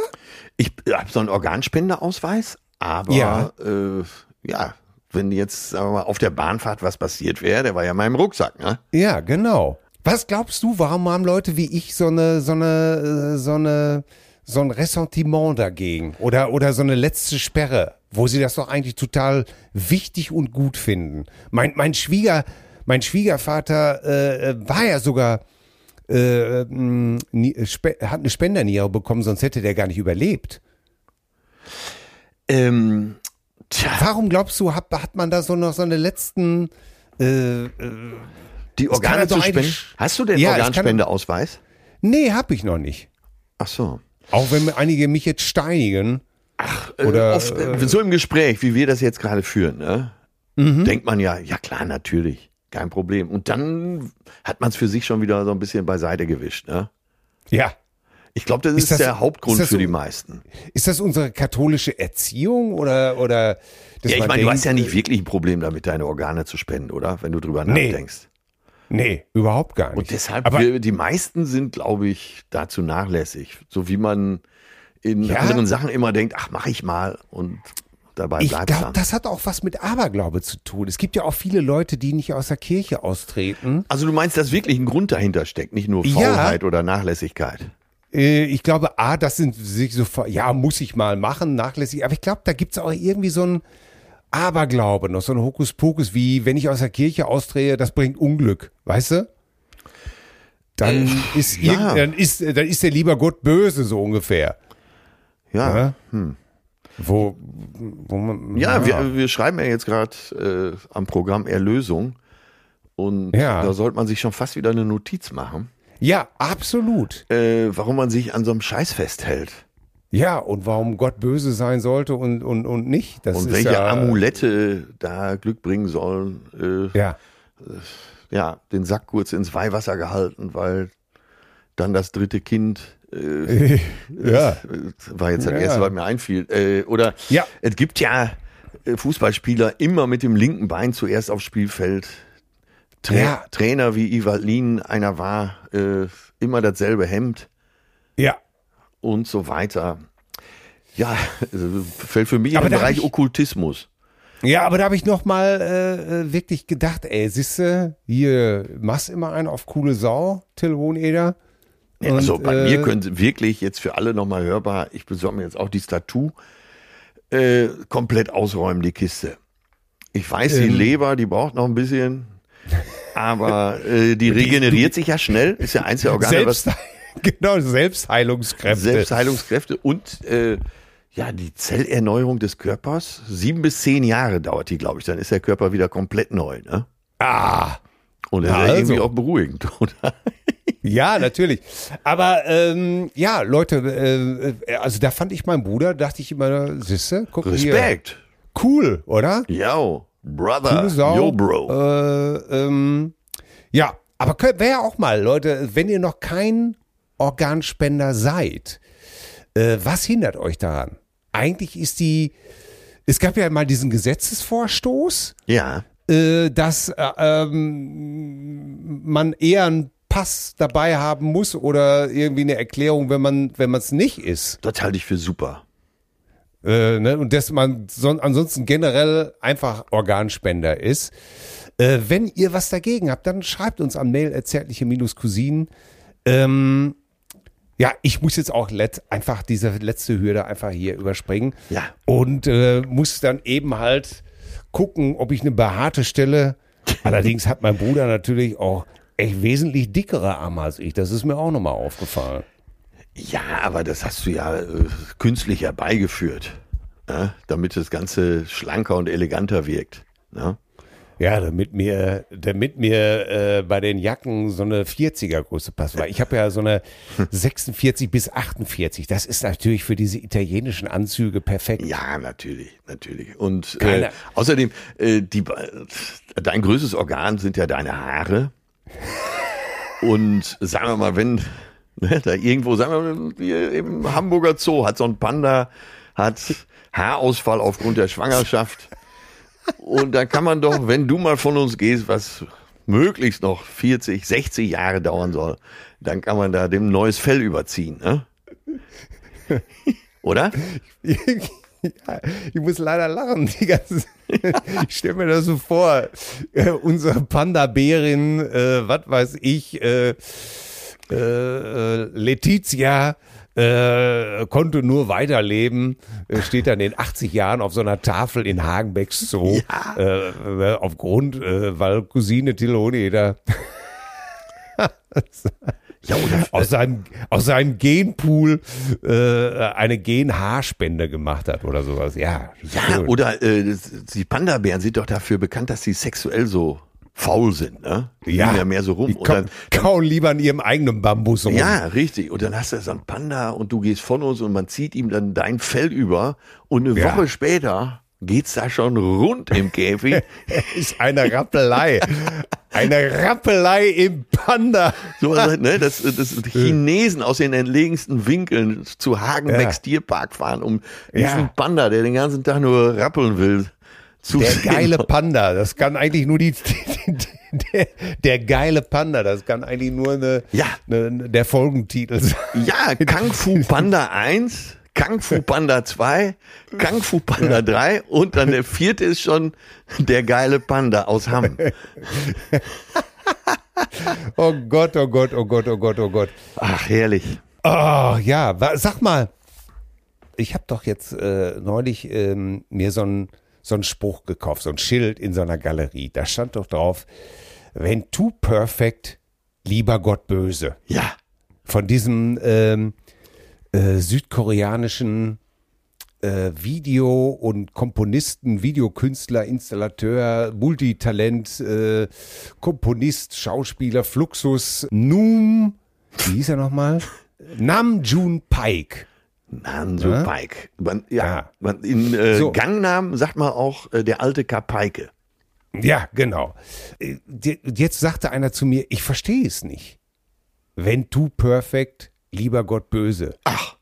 Ich habe so einen Organspenderausweis, aber Ja. äh, ja, wenn jetzt sagen wir mal, auf der Bahnfahrt was passiert wäre, der war ja in meinem Rucksack, ne? Ja, genau. Was glaubst du, warum haben Leute wie ich so eine, so eine, äh, so eine, so ein Ressentiment dagegen? Oder, oder so eine letzte Sperre, wo sie das doch eigentlich total wichtig und gut finden? Mein, mein Schwieger, mein Schwiegervater äh, äh, war ja sogar, äh, mh, nie- spe- hat eine Spenderniere bekommen, sonst hätte der gar nicht überlebt. Ähm, tja, Warum glaubst du, hat, hat man da so noch so eine letzten, äh, äh, die Organe zu spenden. Hast du den Ja, Organspendeausweis? nee, hab ich noch nicht. Ach so. Auch wenn einige mich jetzt steinigen. Äh, Oder, oft, äh, so im Gespräch, wie wir das jetzt gerade führen, ne? Mhm. denkt man ja, ja klar, natürlich, kein Problem. Und dann hat man es für sich schon wieder so ein bisschen beiseite gewischt. Ne? Ja. Ich glaube, das Ist ist, das- der Hauptgrund ist für die meisten. Ist das unsere katholische Erziehung oder, oder Ja, ich meine, du hast ja nicht wirklich ein Problem damit, deine Organe zu spenden, oder? Wenn du drüber Nee. nachdenkst. Nee, überhaupt gar nicht. Und deshalb, Aber wir, die meisten sind, glaube ich, dazu nachlässig. So wie man in Ja. anderen Sachen immer denkt, ach, mache ich mal und dabei ich bleibt glaube, dann. das hat auch was mit Aberglaube zu tun. Es gibt ja auch viele Leute, die nicht aus der Kirche austreten. Also du meinst, dass wirklich ein Grund dahinter steckt, nicht nur Ja. Faulheit oder Nachlässigkeit. Äh, Ich glaube, A, das sind sich so, ja, muss ich mal machen, nachlässig. Aber ich glaube, da gibt's auch irgendwie so ein Aberglaube, noch so ein Hokuspokus, wie wenn ich aus der Kirche austrehe, das bringt Unglück, weißt du? Dann ist ja. dann ist, dann ist der lieber Gott böse, so ungefähr. Ja, Ja? Wo, wo man, Ja, Wir, wir schreiben ja jetzt gerade äh, am Programm Erlösung und Ja. da sollte man sich schon fast wieder eine Notiz machen, ja, absolut. äh, warum man sich an so einem Scheiß festhält Ja, und warum Gott böse sein sollte und, und, und nicht. Das und welche ja, Amulette da Glück bringen sollen. Äh, Ja, ja, den Sack kurz ins Weihwasser gehalten, weil dann das dritte Kind äh, ja. äh, war jetzt das Ja. erste, was mir einfiel. Äh, oder Ja. es gibt ja äh, Fußballspieler immer mit dem linken Bein zuerst aufs Spielfeld. Tra Ja. Trainer wie Ivalin einer war, äh, immer dasselbe Hemd Ja, und so weiter. Ja, also fällt für mich Aber im Bereich ich- Okkultismus. Ja, aber da habe ich noch mal äh, äh, wirklich gedacht, ey, siehste, hier machst immer einen auf coole Sau, Till Hoheneder. Und, also bei äh, mir könnte wirklich jetzt für alle nochmal hörbar, ich besorge mir jetzt auch die Tattoo, äh, komplett ausräumen, die Kiste. Ich weiß, die Ähm. Leber, die braucht noch ein bisschen, aber äh, die regeneriert sich ja schnell, ist ja eins der Organe, was Selbst, genau, Selbstheilungskräfte. Selbstheilungskräfte und äh, ja, die Zellerneuerung des Körpers, sieben bis zehn Jahre dauert die, glaube ich, dann ist der Körper wieder komplett neu. Ne? ah, Und das ist ja Also. irgendwie auch beruhigend, oder? Ja, natürlich. Aber ähm, ja, Leute, äh, also da fand ich meinen Bruder, dachte ich immer, siehste, guck Respekt. hier. Cool, oder? Yo, Brother, Coole Sau. yo, Bro. Äh, ähm, ja, aber wäre ja auch mal, Leute, wenn ihr noch kein Organspender seid, äh, was hindert euch daran? Eigentlich ist die, es gab ja mal diesen Gesetzesvorstoß, Ja, äh, dass äh, ähm, man eher einen Pass dabei haben muss oder irgendwie eine Erklärung, wenn man wenn man es nicht ist. das halte ich für super. Äh, ne? Und dass man son ansonsten generell einfach Organspender ist. Äh, wenn ihr was dagegen habt, dann schreibt uns an Mail erzärtliche Cousinen. Ähm, ja, ich muss jetzt auch let einfach diese letzte Hürde einfach hier überspringen. Ja. Und äh, muss dann eben halt gucken, ob ich eine behaarte Stelle. Allerdings hat mein Bruder natürlich auch echt wesentlich dickere Arme als ich. Das ist mir auch nochmal aufgefallen. Ja, aber das hast du ja äh, künstlich herbeigeführt, ne? damit das Ganze schlanker und eleganter wirkt. Ne? Ja, damit mir, damit mir äh, bei den Jacken so eine 40er Größe passt. Weil ich habe ja so eine 46 bis 48. Das ist natürlich für diese italienischen Anzüge perfekt. Ja, natürlich, natürlich. Und äh, außerdem, äh, die, dein größtes Organ sind ja deine Haare. Und sagen wir mal, wenn ne, da irgendwo, sagen wir mal, im Hamburger Zoo hat so ein Panda, hat Haarausfall aufgrund der Schwangerschaft. Und da kann man doch, wenn du mal von uns gehst, was möglichst noch 40, 60 Jahre dauern soll, dann kann man da dem neues Fell überziehen, ne? Oder? Ja, ich muss leider lachen. Ich stelle mir das so vor. Äh, unsere Panda-Bärin, äh, was weiß ich, äh, äh, äh, Letizia äh, konnte nur weiterleben, äh, steht dann in 80 Jahren auf so einer Tafel in Hagenbecks Zoo, äh, äh, aufgrund, weil Cousine Tiloni da Ja, oder aus seinem, aus seinem Genpool äh, eine Genhaarspende gemacht hat oder sowas. Ja, Ja, schön. oder äh, die Panda-Bären sind doch dafür bekannt, dass sie sexuell so faul sind, ne? Die liegen ja mehr so rum. Die Und dann, ka kauen lieber an ihrem eigenen Bambus rum. ja, richtig. Und dann hast du so einen Panda und du gehst von uns und man zieht ihm dann dein Fell über und eine Ja. Woche später geht's da schon rund im Käfig. Ist eine Rappelei. eine Rappelei im Panda. So, also, ne, dass, dass Chinesen aus den entlegensten Winkeln zu Hagenbecks Ja. Tierpark fahren, um Ja. diesen Panda, der den ganzen Tag nur rappeln will, zu Der sehen. geile Panda. Das kann eigentlich nur die. Der, der geile Panda, das kann eigentlich nur eine, Ja. eine, der Folgentitel sein. Ja, Kung Fu Panda 1, Kung Fu Panda 2, Kung Fu Panda 3 und dann der vierte ist schon der geile Panda aus Hamm. Oh Gott, oh Gott, oh Gott, oh Gott, oh Gott. Ach, herrlich. Oh, ja, sag mal, ich habe doch jetzt äh, neulich ähm, mir so einen so einen Spruch gekauft, so ein Schild in so einer Galerie. Da stand doch drauf, wenn too perfect, lieber Gott böse. Ja, Von diesem ähm, äh, südkoreanischen äh, Video- und Komponisten, Videokünstler, Installateur, Multitalent, äh, Komponist, Schauspieler, Fluxus, Noom, wie hieß er nochmal? Nam June Paik. Nanjo Ja? Paik. Man, ja, Ja. Man, in äh, So. Gangnam sagt man auch äh, der alte Kapaike. Ja, genau. Äh, Jetzt sagte einer zu mir, ich verstehe es nicht. Wenn too perfect, lieber Gott böse. Ach,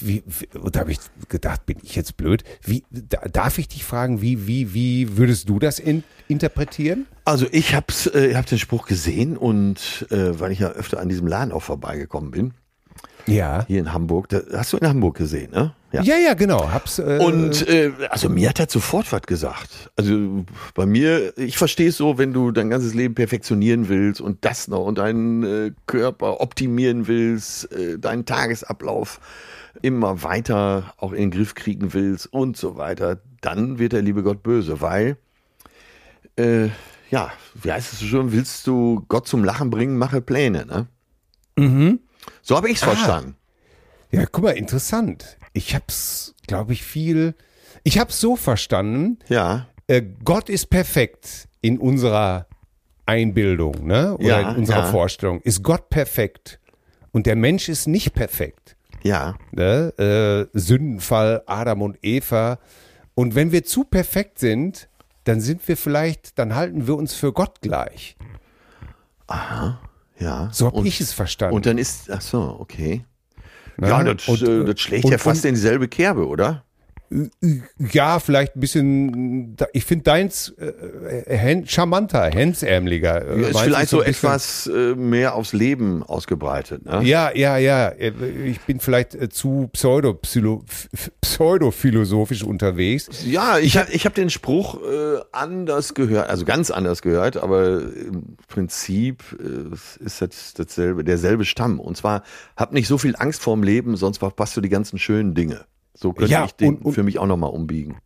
Wie, wie, und da habe ich gedacht, bin ich jetzt blöd? Wie, da, darf ich dich fragen, wie, wie, wie würdest du das in, interpretieren? also ich hab's, äh, ich hab den Spruch gesehen und äh, weil ich ja öfter an diesem Laden auch vorbeigekommen bin, Ja. hier in Hamburg, da, hast du in Hamburg gesehen, ne? Ja, ja, genau. Hab's, äh, Und äh, also mir hat er sofort was gesagt. Also bei mir, ich verstehe es so, wenn du dein ganzes Leben perfektionieren willst und das noch und deinen äh, Körper optimieren willst, äh, deinen Tagesablauf immer weiter auch in den Griff kriegen willst und so weiter, dann wird der liebe Gott böse, weil äh, ja, wie heißt es schon, willst du Gott zum Lachen bringen, mache Pläne, ne? Mhm. So habe ich's verstanden. ja, guck mal, interessant. Ich hab's, glaube ich, viel. Ich hab's so verstanden, Ja, äh, Gott ist perfekt in unserer Einbildung, ne? Oder Ja, in unserer ja. Vorstellung ist Gott perfekt und der Mensch ist nicht perfekt. Ja, Ne? Äh, Sündenfall, Adam und Eva. Und wenn wir zu perfekt sind, dann sind wir vielleicht, dann halten wir uns für Gott gleich. ja. So habe ich es verstanden. Und dann ist, ach so, okay. Ne? Ja, das, Und, äh, das schlägt und- ja fast und- in dieselbe Kerbe, oder? Ja, vielleicht ein bisschen, ich finde deins äh, äh, hen- charmanter, hemsärmeliger. Äh, Ja, ist meins vielleicht so bisschen- etwas äh, mehr aufs Leben ausgebreitet. Ne? Ja, ja, ja. Äh, Ich bin vielleicht äh, zu pseudo pseudophilosophisch unterwegs. Ja, ich habe ich hab den Spruch äh, anders gehört, also ganz anders gehört, aber im Prinzip äh, ist das dasselbe, derselbe Stamm. Und zwar, hab nicht so viel Angst vorm Leben, sonst verpasst du die ganzen schönen Dinge. So könnte Ja, ich den und- und- für mich auch nochmal umbiegen.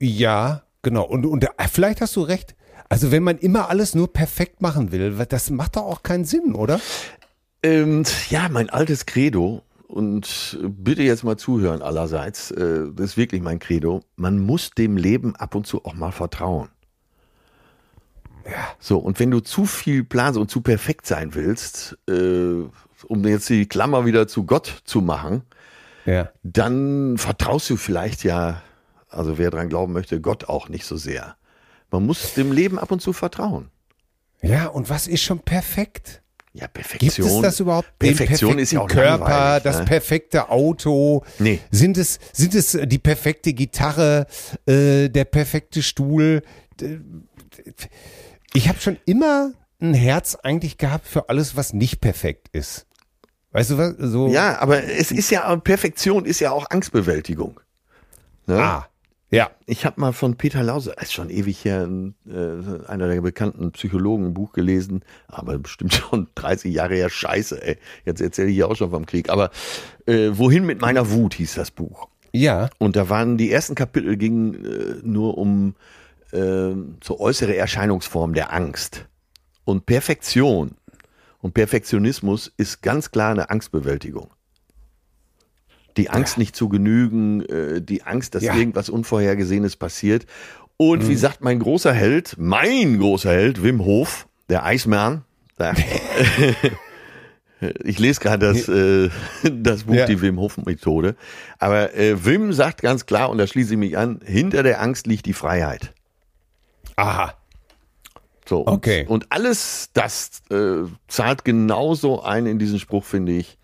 Ja, genau. Und, und vielleicht hast du recht. Also wenn man immer alles nur perfekt machen will, das macht doch auch keinen Sinn, oder? Ähm, ja, mein altes Credo, und bitte jetzt mal zuhören allerseits, äh, das ist wirklich mein Credo, man muss dem Leben ab und zu auch mal vertrauen. So, und wenn du zu viel planst und zu perfekt sein willst, äh, um jetzt die Klammer wieder zu Gott zu machen, Ja. dann vertraust du vielleicht ja, also wer dran glauben möchte, Gott auch nicht so sehr. Man muss dem Leben ab und zu vertrauen. Ja, und was ist schon perfekt? Ja, Gibt Perfektion. es das überhaupt? Den Perfektion ist ja auch Körper, langweilig, das ne? perfekte Auto. Nee. Sind es, sind es die perfekte Gitarre, äh, der perfekte Stuhl? Ich habe schon immer ein Herz eigentlich gehabt für alles, was nicht perfekt ist. Weißt du was? So. Ja, aber es ist ja, Perfektion ist ja auch Angstbewältigung. Ne? Ah. Ja. Ich habe mal von Peter Lause, ist schon ewig her, ein, äh, einer der bekannten Psychologen, ein Buch gelesen, aber bestimmt schon 30 Jahre her, scheiße, ey. Jetzt erzähle ich hier auch schon vom Krieg. Aber äh, Wohin mit meiner Wut hieß das Buch. Ja. Und da waren die ersten Kapitel gingen äh, nur um äh, so äußere Erscheinungsform der Angst. Und Perfektion und Perfektionismus ist ganz klar eine Angstbewältigung. Die Angst nicht zu genügen, äh, die Angst, dass Ja. irgendwas Unvorhergesehenes passiert. Und wie sagt mein großer Held, mein großer Held, Wim Hof, der Eismann, ich lese gerade das, äh, das Buch Ja. Die Wim Hof Methode. Aber äh, Wim sagt ganz klar, und da schließe ich mich an, hinter der Angst liegt die Freiheit. Aha. So, und, Okay. und alles das äh, zahlt genauso ein in diesen Spruch, finde ich,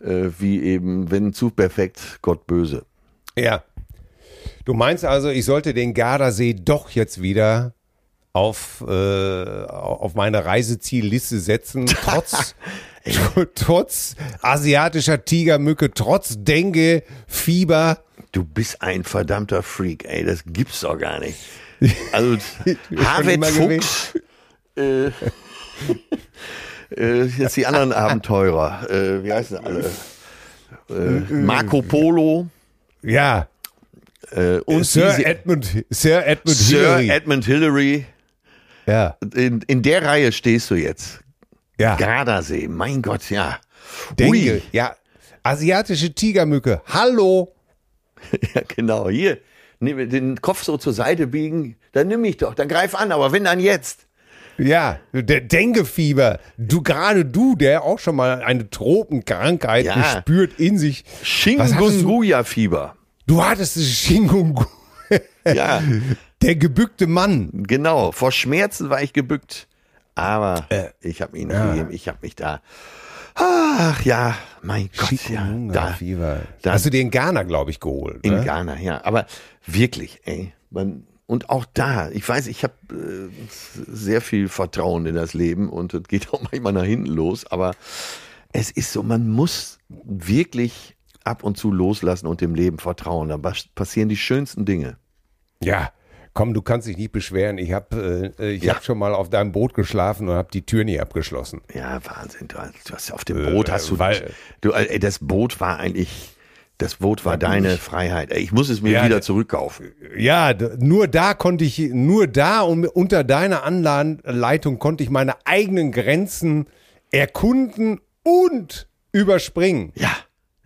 äh, wie eben, wenn zu perfekt, Gott böse. Ja. Du meinst also, ich sollte den Gardasee doch jetzt wieder auf, äh, auf meine Reisezielliste setzen, trotz, trotz asiatischer Tigermücke, trotz Dengue, Fieber. Du bist ein verdammter Freak, ey, das gibt's doch gar nicht. Also, Harvard immer Fuchs, äh, äh, jetzt die anderen Abenteurer, äh, wie heißen alle? Äh, Marco Polo Ja. und Sir diese- Edmund, Sir Edmund Sir Hillary. Edmund Hillary. ja. In, in der Reihe stehst du jetzt. Ja. Gardasee, mein Gott, ja. Dengue. Ui. Ja. Asiatische Tigermücke. Hallo. Ja, genau. Hier, den Kopf so zur Seite biegen, dann nimm mich doch, dann greif an, aber wenn dann jetzt. Ja, der Dengue-Fieber. Du, gerade du, der auch schon mal eine Tropenkrankheit Ja. gespürt in sich. Hattest du? Du hattest das Shingungu. Ja, Der gebückte Mann. genau. Vor Schmerzen war ich gebückt. Aber Äh, ich habe ihn gegeben. Ich habe mich da. Ach ja, mein Gott, ja. Da, Fieber. da- Hast du dir in Ghana, glaube ich, geholt? In ne? Ghana, ja. Aber wirklich, ey. Man, und auch da, ich weiß, ich habe äh, sehr viel Vertrauen in das Leben und es geht auch manchmal nach hinten los, aber es ist so, man muss wirklich ab und zu loslassen und dem Leben vertrauen. Da bas- passieren die schönsten Dinge. Ja. Komm, du kannst dich nicht beschweren. Ich habe äh, ich Ja. hab schon mal auf deinem Boot geschlafen und habe die Tür nie abgeschlossen. Ja, Wahnsinn. Du, hast auf dem Boot hast du, Äh, weil- du, ey, das Boot war eigentlich, das Boot war deine Freiheit. Ey, ich muss es mir Ja, wieder zurückkaufen. Ja, nur da konnte ich, nur da und unter deiner Anleitung konnte ich meine eigenen Grenzen erkunden und überspringen. Ja,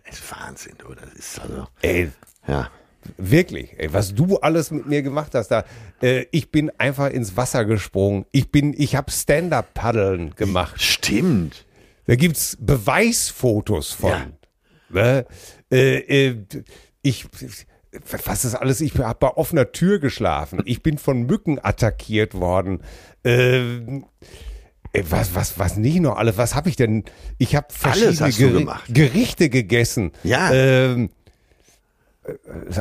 das ist Wahnsinn, du. Das ist also, Ey, ja. Wirklich, ey, was du alles mit mir gemacht hast da. Äh, ich bin einfach ins Wasser gesprungen. Ich bin, ich habe Stand-up-Paddeln gemacht. Stimmt. Da gibt's Beweisfotos von. Ja. Ne? Äh, äh, ich, was ist alles? Ich habe bei offener Tür geschlafen. Ich bin von Mücken attackiert worden. Äh, ey, was, was, was nicht noch alles? Was habe ich denn? Ich habe verschiedene gemacht. Gerichte gegessen. Ja. Ähm, äh,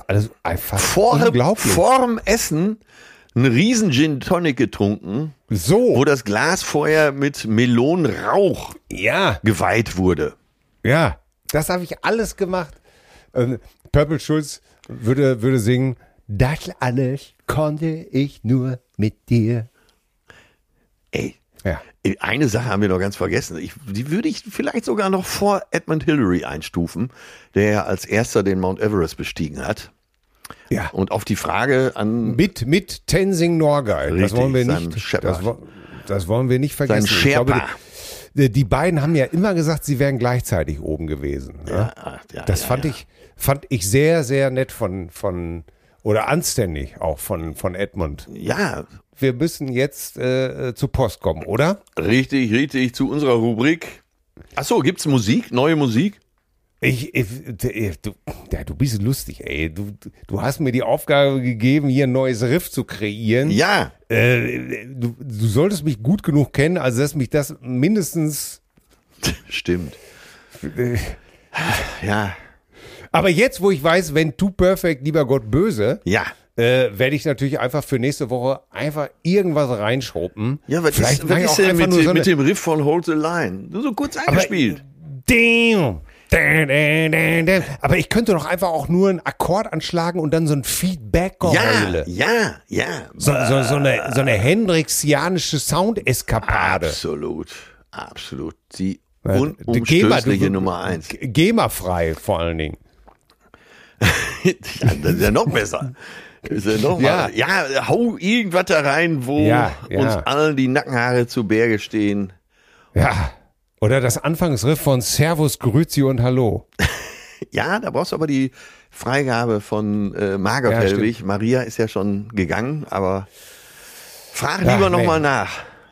alles einfach Vor, unglaublich. vorm Essen einen riesen Gin Tonic getrunken, so, wo das Glas vorher mit Melonenrauch ja. geweiht wurde. Ja, das habe ich alles gemacht. Ähm, Purple Schulz würde, würde singen, das alles konnte ich nur mit dir. Ey, Ja. eine Sache haben wir noch ganz vergessen. Ich, die würde ich vielleicht sogar noch vor Edmund Hillary einstufen, der ja als erster den Mount Everest bestiegen hat. Ja. Und auf die Frage an Mit, mit Tenzing Norgay. Das Richtig, wollen wir nicht, das, das wollen wir nicht vergessen. Sein Ich glaube, Sherpa. die, die beiden haben ja immer gesagt, sie wären gleichzeitig oben gewesen. Ne? Ja, ja, das ja, fand ich, fand ich sehr, sehr nett von, von, oder anständig auch von, von Edmund. Ja, Wir müssen jetzt äh, zu Post kommen, oder? richtig, richtig, zu unserer Rubrik. Ach so, gibt's Musik, neue Musik? Ich, ich du, ja, du bist lustig, ey. Du, du hast mir die Aufgabe gegeben, hier ein neues Riff zu kreieren. Ja, Äh, du, du solltest mich gut genug kennen, also dass mich das mindestens. stimmt. Äh, Ja, aber jetzt, wo ich weiß, wenn Too Perfect, lieber Gott böse, ja. Äh, werde ich natürlich einfach für nächste Woche einfach irgendwas reinschrubben. Ja, was Vielleicht ist, was ich ist denn mit, so mit dem Riff von Hold the Line? Nur so kurz eingespielt. Damn. Aber ich könnte doch einfach auch nur einen Akkord anschlagen und dann so ein Feedback-Geheule. Ja, ja, ja. So, so, so eine, so eine Hendrixianische Soundeskapade. Absolut, absolut. Die unumstößliche du- Nummer eins. GEMA-frei vor allen Dingen. Ja, das ist ja noch besser. Ja, Ja. hau irgendwas da rein, wo Ja, ja. uns allen die Nackenhaare zu Berge stehen. Ja. Oder das Anfangsriff von Servus, Grüezi und Hallo. Ja, da brauchst du aber die Freigabe von äh, Margot Ja, Hellwig. Maria ist ja schon gegangen, aber frag Ja, lieber noch nee. mal nach.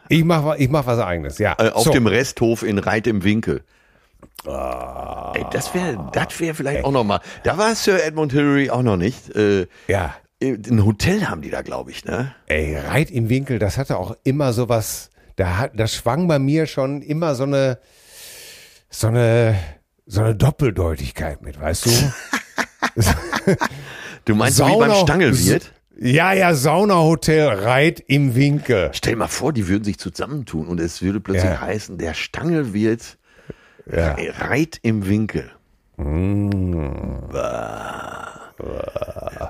Ich mach, ich mach was eigenes, ja. Äh, auf so. dem Resthof in Reit im Winkel. Ah. Ey, das wäre das wär vielleicht auch noch mal. Da war Sir Edmund Hillary auch noch nicht. Äh, Ja. Ein Hotel haben die da, glaube ich, ne? Ey, Reit im Winkel, das hatte auch immer sowas, da hat, das schwang bei mir schon immer so eine, so eine, so eine Doppeldeutigkeit mit, weißt du? Du meinst so wie beim Stangelwirt? Ja, ja, Saunahotel Reit im Winkel. Stell mal vor, die würden sich zusammentun und es würde plötzlich Ja. heißen, der Stangelwirt Ja. reit im Winkel. Mm.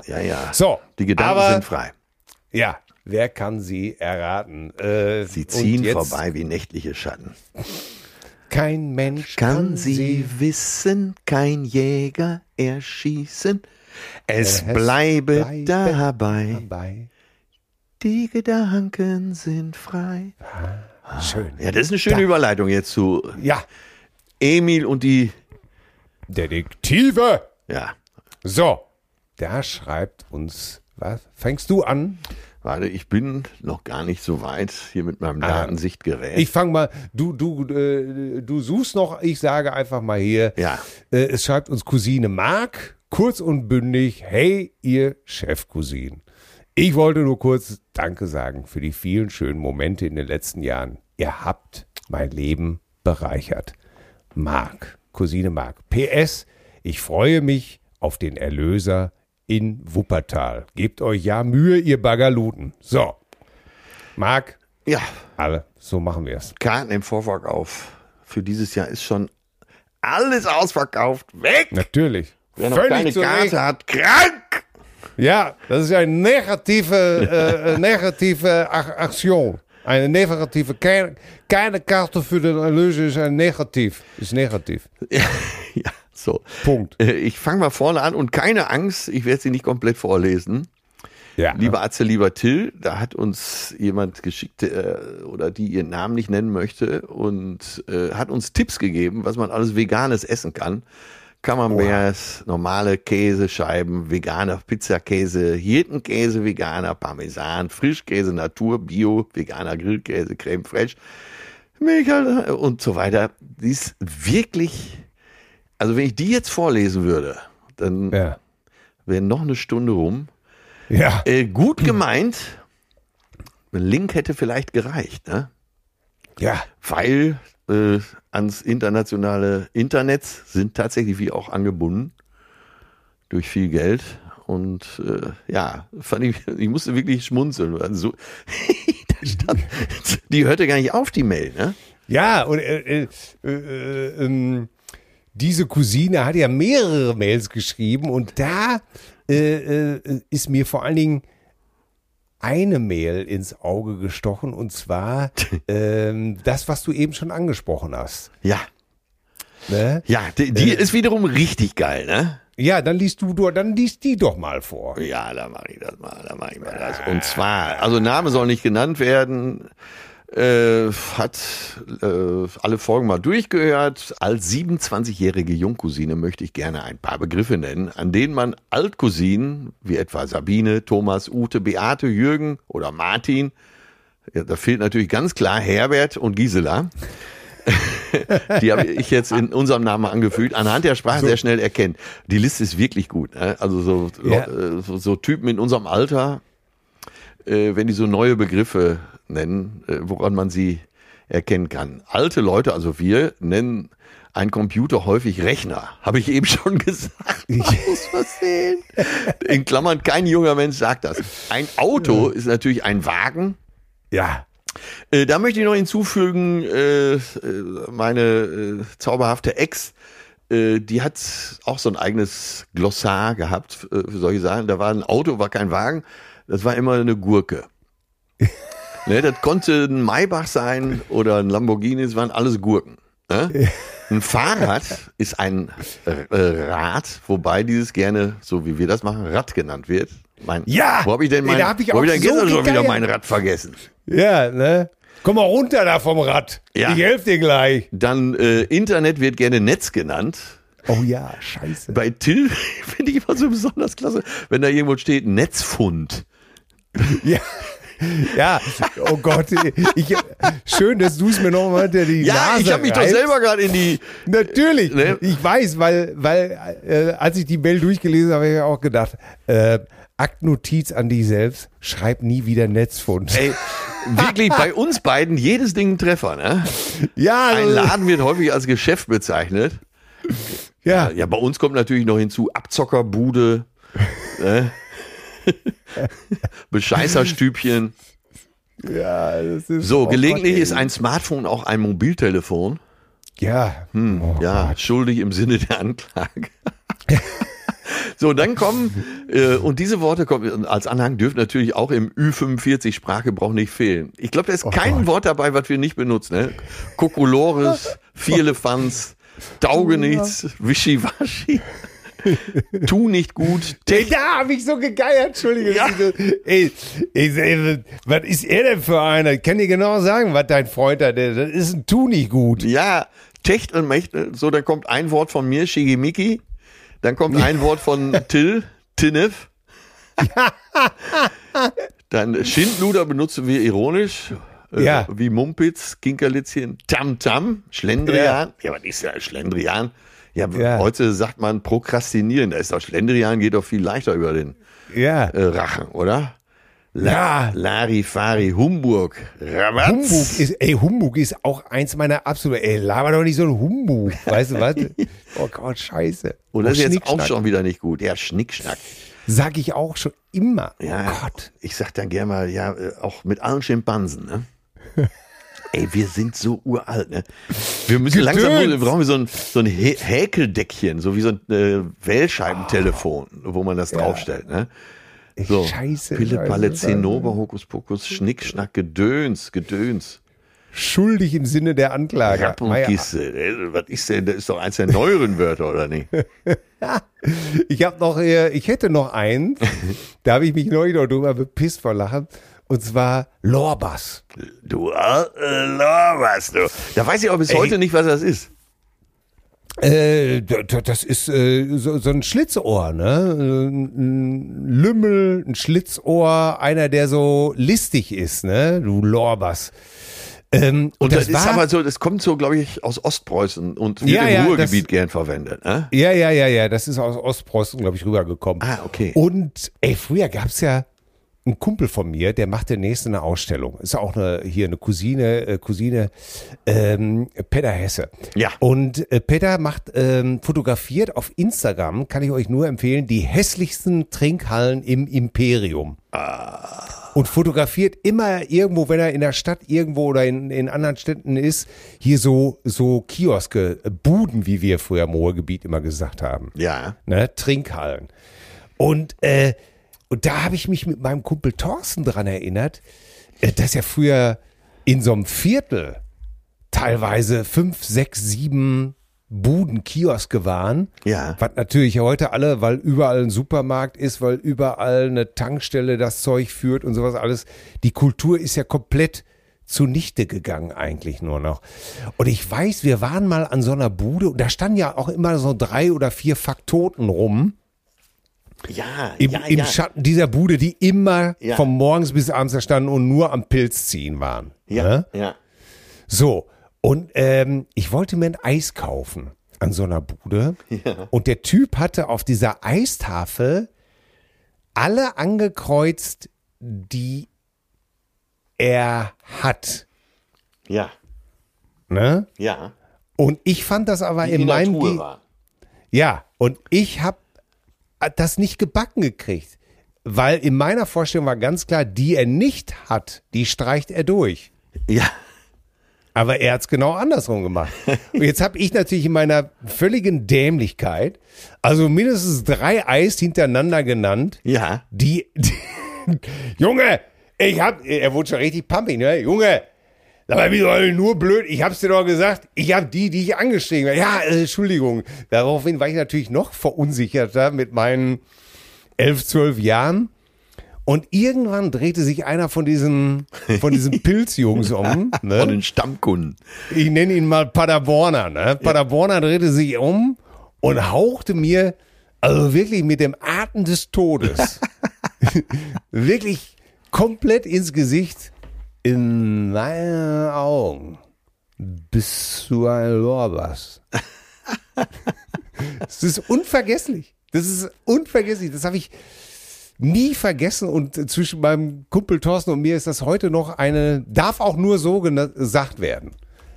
Ja, ja. So, Die Gedanken aber- sind frei. Ja, wer kann sie erraten? Äh, Sie ziehen jetzt vorbei wie nächtliche Schatten. Kein Mensch Kann sie wissen, kein Jäger erschießen. Es Es bleibe bleibe dabei. dabei. Die Gedanken sind frei. Schön. Ja, das ist eine schöne Da. Überleitung jetzt zu Ja, Emil und die. Detektive. Ja, So, da schreibt uns, was? Fängst du an? warte, ich bin noch gar nicht so weit hier mit meinem Datensichtgerät. Ah. Ich fange mal, du, du, äh, du suchst noch, ich sage einfach mal hier. Ja. Äh, es schreibt uns Cousine Mark, kurz und bündig, hey, ihr Chefcousin. Ich wollte nur kurz Danke sagen für die vielen schönen Momente in den letzten Jahren. Ihr habt mein Leben bereichert. Mark, Cousine Mark. PS, ich freue mich auf den Erlöser in Wuppertal. Gebt euch ja Mühe, ihr Bagaluten. So. Mark, ja, alle, so machen wir es. Karten im Vorverkauf für dieses Jahr ist schon alles ausverkauft. Weg! Natürlich. Wer noch keine zu Recht. Karte hat, krank! Ja, das ist eine negative, äh, negative Ach- Aktion. Eine negative, keine, keine Karte für den Erlöser ist ein negativ. Ist negativ. ja, so. Punkt. Äh, Ich fange mal vorne an und keine Angst, ich werde sie nicht komplett vorlesen. Ja. Lieber Atze, lieber Till, da hat uns jemand geschickt äh, oder die ihren Namen nicht nennen möchte und äh, hat uns Tipps gegeben, was man alles Veganes essen kann. Camemberts, normale Käsescheiben, veganer Pizzakäse, Hirtenkäse, veganer Parmesan, Frischkäse, Natur, Bio, veganer Grillkäse, Creme Fraiche, Milch und so weiter. Die ist wirklich, also wenn ich die jetzt vorlesen würde, dann Ja. wäre noch eine Stunde rum. Ja. Äh, gut gemeint, ein Link hätte vielleicht gereicht, ne? Ja. weil äh, ans internationale Internet sind tatsächlich wie auch angebunden durch viel Geld. Und äh, ja, fand ich, ich musste wirklich schmunzeln. Also, stand, die hörte gar nicht auf, die Mail, ne? Ja, und äh, äh, äh, ähm, diese Cousine hat ja mehrere Mails geschrieben und da äh, äh, ist mir vor allen Dingen eine Mail ins Auge gestochen und zwar ähm, das, was du eben schon angesprochen hast. Ja, Ne? ja, die, die ist wiederum richtig geil, ne? Ja, dann liest du, du, dann liest die doch mal vor. Ja, da mache ich das mal, da mache ich mal das. Und zwar, also Name soll nicht genannt werden, äh, hat äh, alle Folgen mal durchgehört. Als 27-jährige Jungcousine möchte ich gerne ein paar Begriffe nennen, an denen man Altcousinen, wie etwa Sabine, Thomas, Ute, Beate, Jürgen oder Martin, ja, da fehlt natürlich ganz klar Herbert und Gisela. Die habe ich jetzt in unserem Namen angefügt, anhand der Sprache sehr schnell erkennt. Die Liste ist wirklich gut. Ne? Also so, Ja. so, so Typen in unserem Alter, äh, wenn die so neue Begriffe nennen, äh, woran man sie erkennen kann. Alte Leute, also wir, nennen einen Computer häufig Rechner. Habe ich eben schon gesagt. Aus Versehen. In Klammern, kein junger Mensch sagt das. Ein Auto ist natürlich ein Wagen. Ja. Äh, da möchte ich noch hinzufügen, äh, meine äh, zauberhafte Ex, die hat auch so ein eigenes Glossar gehabt für solche Sachen. Da war ein Auto, war kein Wagen, das war immer eine Gurke. ne, das konnte ein Maybach sein oder ein Lamborghini, es waren alles Gurken. Ne? Ein Fahrrad ist ein äh, Rad, wobei dieses gerne, so wie wir das machen, Rad genannt wird. Mein, Ja! Wo habe ich denn mein, Da hab ich wo hab ich denn so gestern schon wieder mein Rad vergessen? Ja, ne? Komm mal runter da vom Rad. Ja. Ich helfe dir gleich. Dann äh, Internet wird gerne Netz genannt. Oh ja, scheiße. Bei Till finde ich immer so besonders klasse, wenn da irgendwo steht Netzfund. Ja. Ja, oh Gott, ich, schön, dass du es mir noch mal hinter die Ja, Nase ich habe mich doch reibst. selber gerade in die. Natürlich, Ne? ich weiß, weil, weil äh, als ich die Mail durchgelesen habe, habe ich auch gedacht, äh, Aktnotiz an dich selbst, schreib nie wieder Netzfund. Ey, wirklich bei uns beiden jedes Ding ein Treffer, ne? ja, Ein also, Laden wird häufig als Geschäft bezeichnet. ja, Ja, bei uns kommt natürlich noch hinzu Abzockerbude, ne? Bescheißerstübchen. ja, das ist So, gelegentlich Gott, ist ein Smartphone auch ein Mobiltelefon. ja, oh ja, Gott. schuldig im Sinne der Anklage. so, dann kommen, äh, und diese Worte kommen als Anhang dürfen natürlich auch im Ü45 Sprachgebrauch nicht fehlen. Ich glaube, da ist kein Oh Gott. Wort dabei, was wir nicht benutzen. Ne? Kokolores, Vierlefanz, Taugenichts, Wischiwaschi, tu nicht gut, Ey, da habe ich so gegeiert, Entschuldige. Ja. Ey, ey, ey, was ist er denn für einer? Ich kann dir genau sagen, was dein Freund da, der, das ist ein Tu nicht gut. Ja, Techt und Mecht, so, dann kommt ein Wort von mir, Shigimiki, dann kommt ein Wort von Till, Tinnef. Dann Schindluder benutzen wir ironisch. äh, Ja. Wie Mumpitz, Kinkerlitzchen, Tam-Tam, Schlendrian. Ja. was ist ja Schlendrian? Ja, Ja. heute sagt man Prokrastinieren. Da ist doch Schlendrian, geht doch viel leichter über den Ja. äh, Rachen, oder? La, Ja. Larifari, Humburg, Rabatz. Humbug ist, ey, Humbug ist auch eins meiner absoluten, ey, laber doch nicht so ein Humbug, weißt du was? Oh Gott, scheiße. Und das Oh, ist jetzt auch schon wieder nicht gut. Ja, Schnickschnack. Sag ich auch schon immer. Ja, Oh Gott. ich sag dann gerne mal, ja, äh, auch mit allen Schimpansen, ne? Ey, wir sind so uralt, ne? Wir müssen Gedöns. langsam, wir brauchen wir so ein, so ein Hä- Häkeldeckchen, so wie so ein äh, Wählscheibentelefon, wo man das draufstellt, ne? So, Scheiße, Palle, Scheiße. Zinnober, Hokuspokus, Schnick, Gedöns, Gedöns. Schuldig im Sinne der Anklage. Rapp und Kiste. Ey, Was ist denn, das ist doch eins der neueren Wörter, oder nicht? Ich habe noch, äh, ich hätte noch eins, da habe ich mich neulich noch drüber bepisst vor Lachen, und zwar Lorbass. Du, äh, was, du. Da weiß ich auch bis heute nicht, was das ist. Äh, das ist äh, so, so ein Schlitzohr, ne? Ein Lümmel, ein Schlitzohr, einer, der so listig ist, ne? Du Lorbas. Ähm, Und das, ist war, aber so, das kommt so, glaube ich, aus Ostpreußen und wird Ja, im ja, Ruhrgebiet das- gern verwendet. Ne? Ja, ja, ja, ja, das ist aus Ostpreußen, glaube ich, rübergekommen. Ah, okay. Und ey, früher gab's ja einen Kumpel von mir, der macht demnächst eine Ausstellung. Ist auch eine, hier eine Cousine, äh, Cousine, ähm, Peter Hesse. Ja. Und äh, Peter macht, ähm, fotografiert auf Instagram, kann ich euch nur empfehlen, die hässlichsten Trinkhallen im Imperium. Und fotografiert immer irgendwo, wenn er in der Stadt irgendwo oder in, in anderen Städten ist, hier so, so Kioske, äh, Buden, wie wir früher im Ruhrgebiet immer gesagt haben Ja. ne, Trinkhallen. Und, äh, und da habe ich mich mit meinem Kumpel Thorsten dran erinnert, äh, dass ja früher in so einem Viertel teilweise fünf, sechs, sieben Buden, Kioske waren. Ja. Was natürlich heute alle, weil überall ein Supermarkt ist, weil überall eine Tankstelle das Zeug führt und sowas alles. Die Kultur ist ja komplett zunichte gegangen eigentlich nur noch. Und ich weiß, wir waren mal an so einer Bude und da standen ja auch immer so drei oder vier Faktoten rum Ja, im, ja, im ja. Schatten dieser Bude, die immer Ja. von morgens bis abends da standen und nur am Pilz ziehen waren. ja, Ne? ja. So, und ähm, ich wollte mir ein Eis kaufen an so einer Bude. Und der Typ hatte auf dieser Eistafel alle angekreuzt, die er hat. Ja, Ne? ja. Und ich fand das aber in in der meinem. Ja, und ich habe das nicht gebacken gekriegt. Weil in meiner Vorstellung war ganz klar, die er nicht hat, die streicht er durch. Ja. Aber er hat's genau andersrum gemacht. Und jetzt habe ich natürlich in meiner völligen Dämlichkeit, also mindestens drei Eis hintereinander genannt, Ja. die, die Junge, ich hab, er wurde schon richtig pumpig, ne? Junge, mal, wieso nur blöd? Ich hab's dir doch gesagt, ich hab die, die ich angeschrieben habe. Ja, äh, Entschuldigung. Daraufhin war ich natürlich noch verunsicherter mit meinen elf, zwölf Jahren. Und irgendwann drehte sich einer von diesen, von diesen Pilzjungs um. Ne? Von den Stammkunden. ich nenne ihn mal Paderborner, ne? Paderborner drehte sich um und hauchte mir, also wirklich mit dem Atem des Todes, wirklich komplett ins Gesicht, in meinen Augen bist du ein Lorbas. Das ist unvergesslich. Das ist unvergesslich. Das habe ich nie vergessen und zwischen meinem Kumpel Thorsten und mir ist das heute noch eine, darf auch nur so gesagt werden.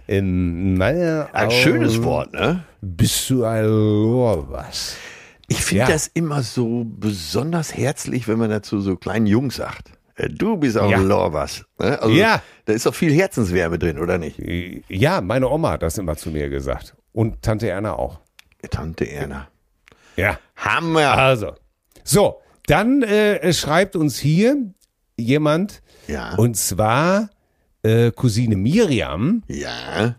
In meiner Ein Augen schönes Wort, ne? Bist du ein Lorbas. Ich finde Ja. das immer so besonders herzlich, wenn man dazu so kleinen Jungs sagt. Äh, Du bist auch Ja. ein Lorbas. Ne? Also, Ja. Da ist doch viel Herzenswärme drin, oder nicht? Ja, meine Oma hat das immer zu mir gesagt. Und Tante Erna auch. Tante Erna. Ja. Hammer. Also. So, dann äh, schreibt uns hier jemand, Ja. und zwar äh, Cousine Miriam. Ja.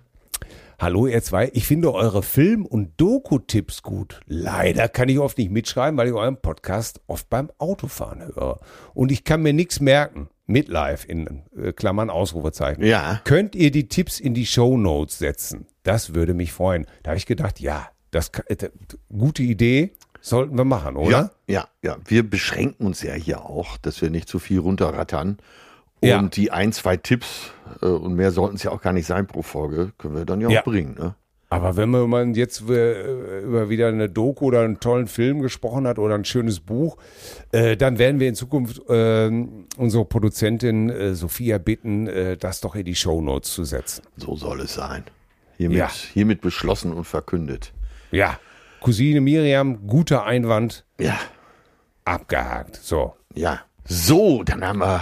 Hallo ihr zwei, ich finde eure Film- und Doku-Tipps gut. Leider kann ich oft nicht mitschreiben, weil ich euren Podcast oft beim Autofahren höre. Und ich kann mir nichts merken. Midlife in äh, Klammern Ausrufezeichen. Ja. Könnt ihr die Tipps in die Show Notes setzen? Das würde mich freuen. Da habe ich gedacht, ja, das äh, gute Idee, sollten wir machen, oder? Ja, ja, ja. Wir beschränken uns ja hier auch, dass wir nicht zu viel runterrattern. Und Ja. die ein, zwei Tipps, äh, und mehr sollten es ja auch gar nicht sein pro Folge, können wir dann ja auch Ja. bringen. Ne? Aber wenn man jetzt äh, über wieder eine Doku oder einen tollen Film gesprochen hat oder ein schönes Buch, äh, dann werden wir in Zukunft äh, unsere Produzentin äh, Sophia bitten, äh, das doch in die Shownotes zu setzen. So soll es sein. Hiermit, Ja. hiermit beschlossen und verkündet. Ja, Cousine Miriam, guter Einwand, Ja, abgehakt. So. ja. So, dann haben wir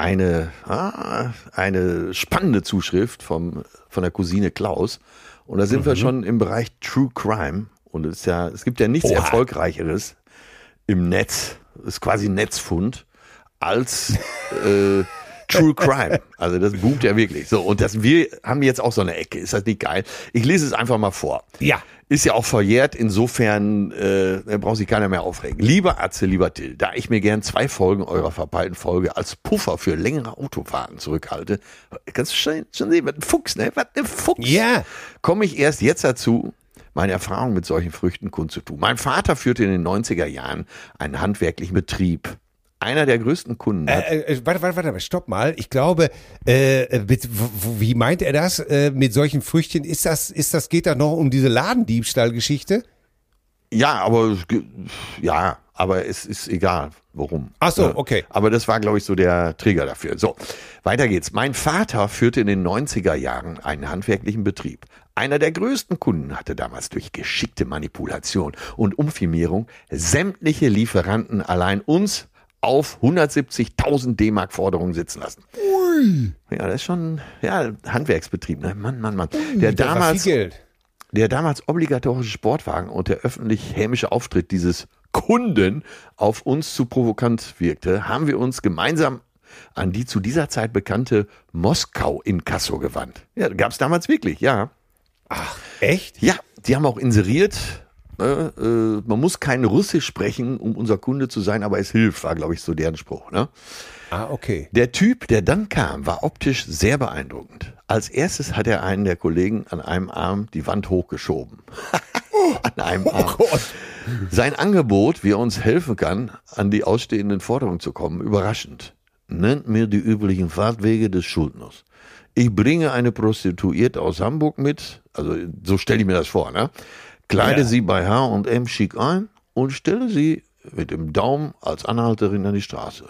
eine, ah, eine spannende Zuschrift vom, von der Cousine Klaus. Und da sind wir schon im Bereich True Crime. Und es, ist ja, es gibt ja nichts Oha. Erfolgreicheres im Netz, das ist quasi Netzfund, als äh, True Crime. Also das boomt ja wirklich. So, und das, wir haben jetzt auch so eine Ecke. Ist das nicht geil? Ich lese es einfach mal vor. Ja. Ist ja auch verjährt, insofern äh, braucht sich keiner mehr aufregen. Lieber Atze, lieber Till, da ich mir gern zwei Folgen eurer verpeilten Folge als Puffer für längere Autofahrten zurückhalte, kannst du schon, schon sehen, was ein Fuchs, ne? Was ein Fuchs. Ja. Komme ich erst jetzt dazu, meine Erfahrung mit solchen Früchten kundzutun. Mein Vater führte in den 90er Jahren einen handwerklichen Betrieb. Einer der größten Kunden hat, Äh, äh, warte, warte, warte, stopp mal. Ich glaube, äh, mit, w- w- wie meint er das äh, mit solchen Früchtchen? Ist das, ist das, geht da noch um diese Ladendiebstahlgeschichte? Ja, aber ja, aber es ist egal, warum. Ach so, okay. Aber das war, glaube ich, so der Trigger dafür. So, weiter geht's. Mein Vater führte in den 90er Jahren einen handwerklichen Betrieb. Einer der größten Kunden hatte damals durch geschickte Manipulation und Umfirmierung sämtliche Lieferanten allein uns auf 170.000 D-Mark Forderungen sitzen lassen. Ja, das ist schon, ja, Handwerksbetrieb, ne? Mann, Mann, Mann. Der Das war damals, der damals obligatorische Sportwagen und der öffentlich hämische Auftritt dieses Kunden auf uns zu provokant wirkte, haben wir uns gemeinsam an die zu dieser Zeit bekannte Moskau in Kasso gewandt. Ja, gab es damals wirklich, ja. Echt? Ja, die haben auch inseriert. Äh, äh, man muss kein Russisch sprechen, um unser Kunde zu sein, aber es hilft, war, glaube ich, so deren Spruch. Ne? Ah, okay. Der Typ, der dann kam, war optisch sehr beeindruckend. Als erstes hat er einen der Kollegen an einem Arm die Wand hochgeschoben. an einem Arm. Sein Angebot, wie er uns helfen kann, an die ausstehenden Forderungen zu kommen, überraschend. Nennt mir die üblichen Fahrtwege des Schuldners. Ich bringe eine Prostituierte aus Hamburg mit, also so stelle ich mir das vor, ne? Kleide Ja. sie bei H&M schick ein und stelle sie mit dem Daumen als Anhalterin an die Straße.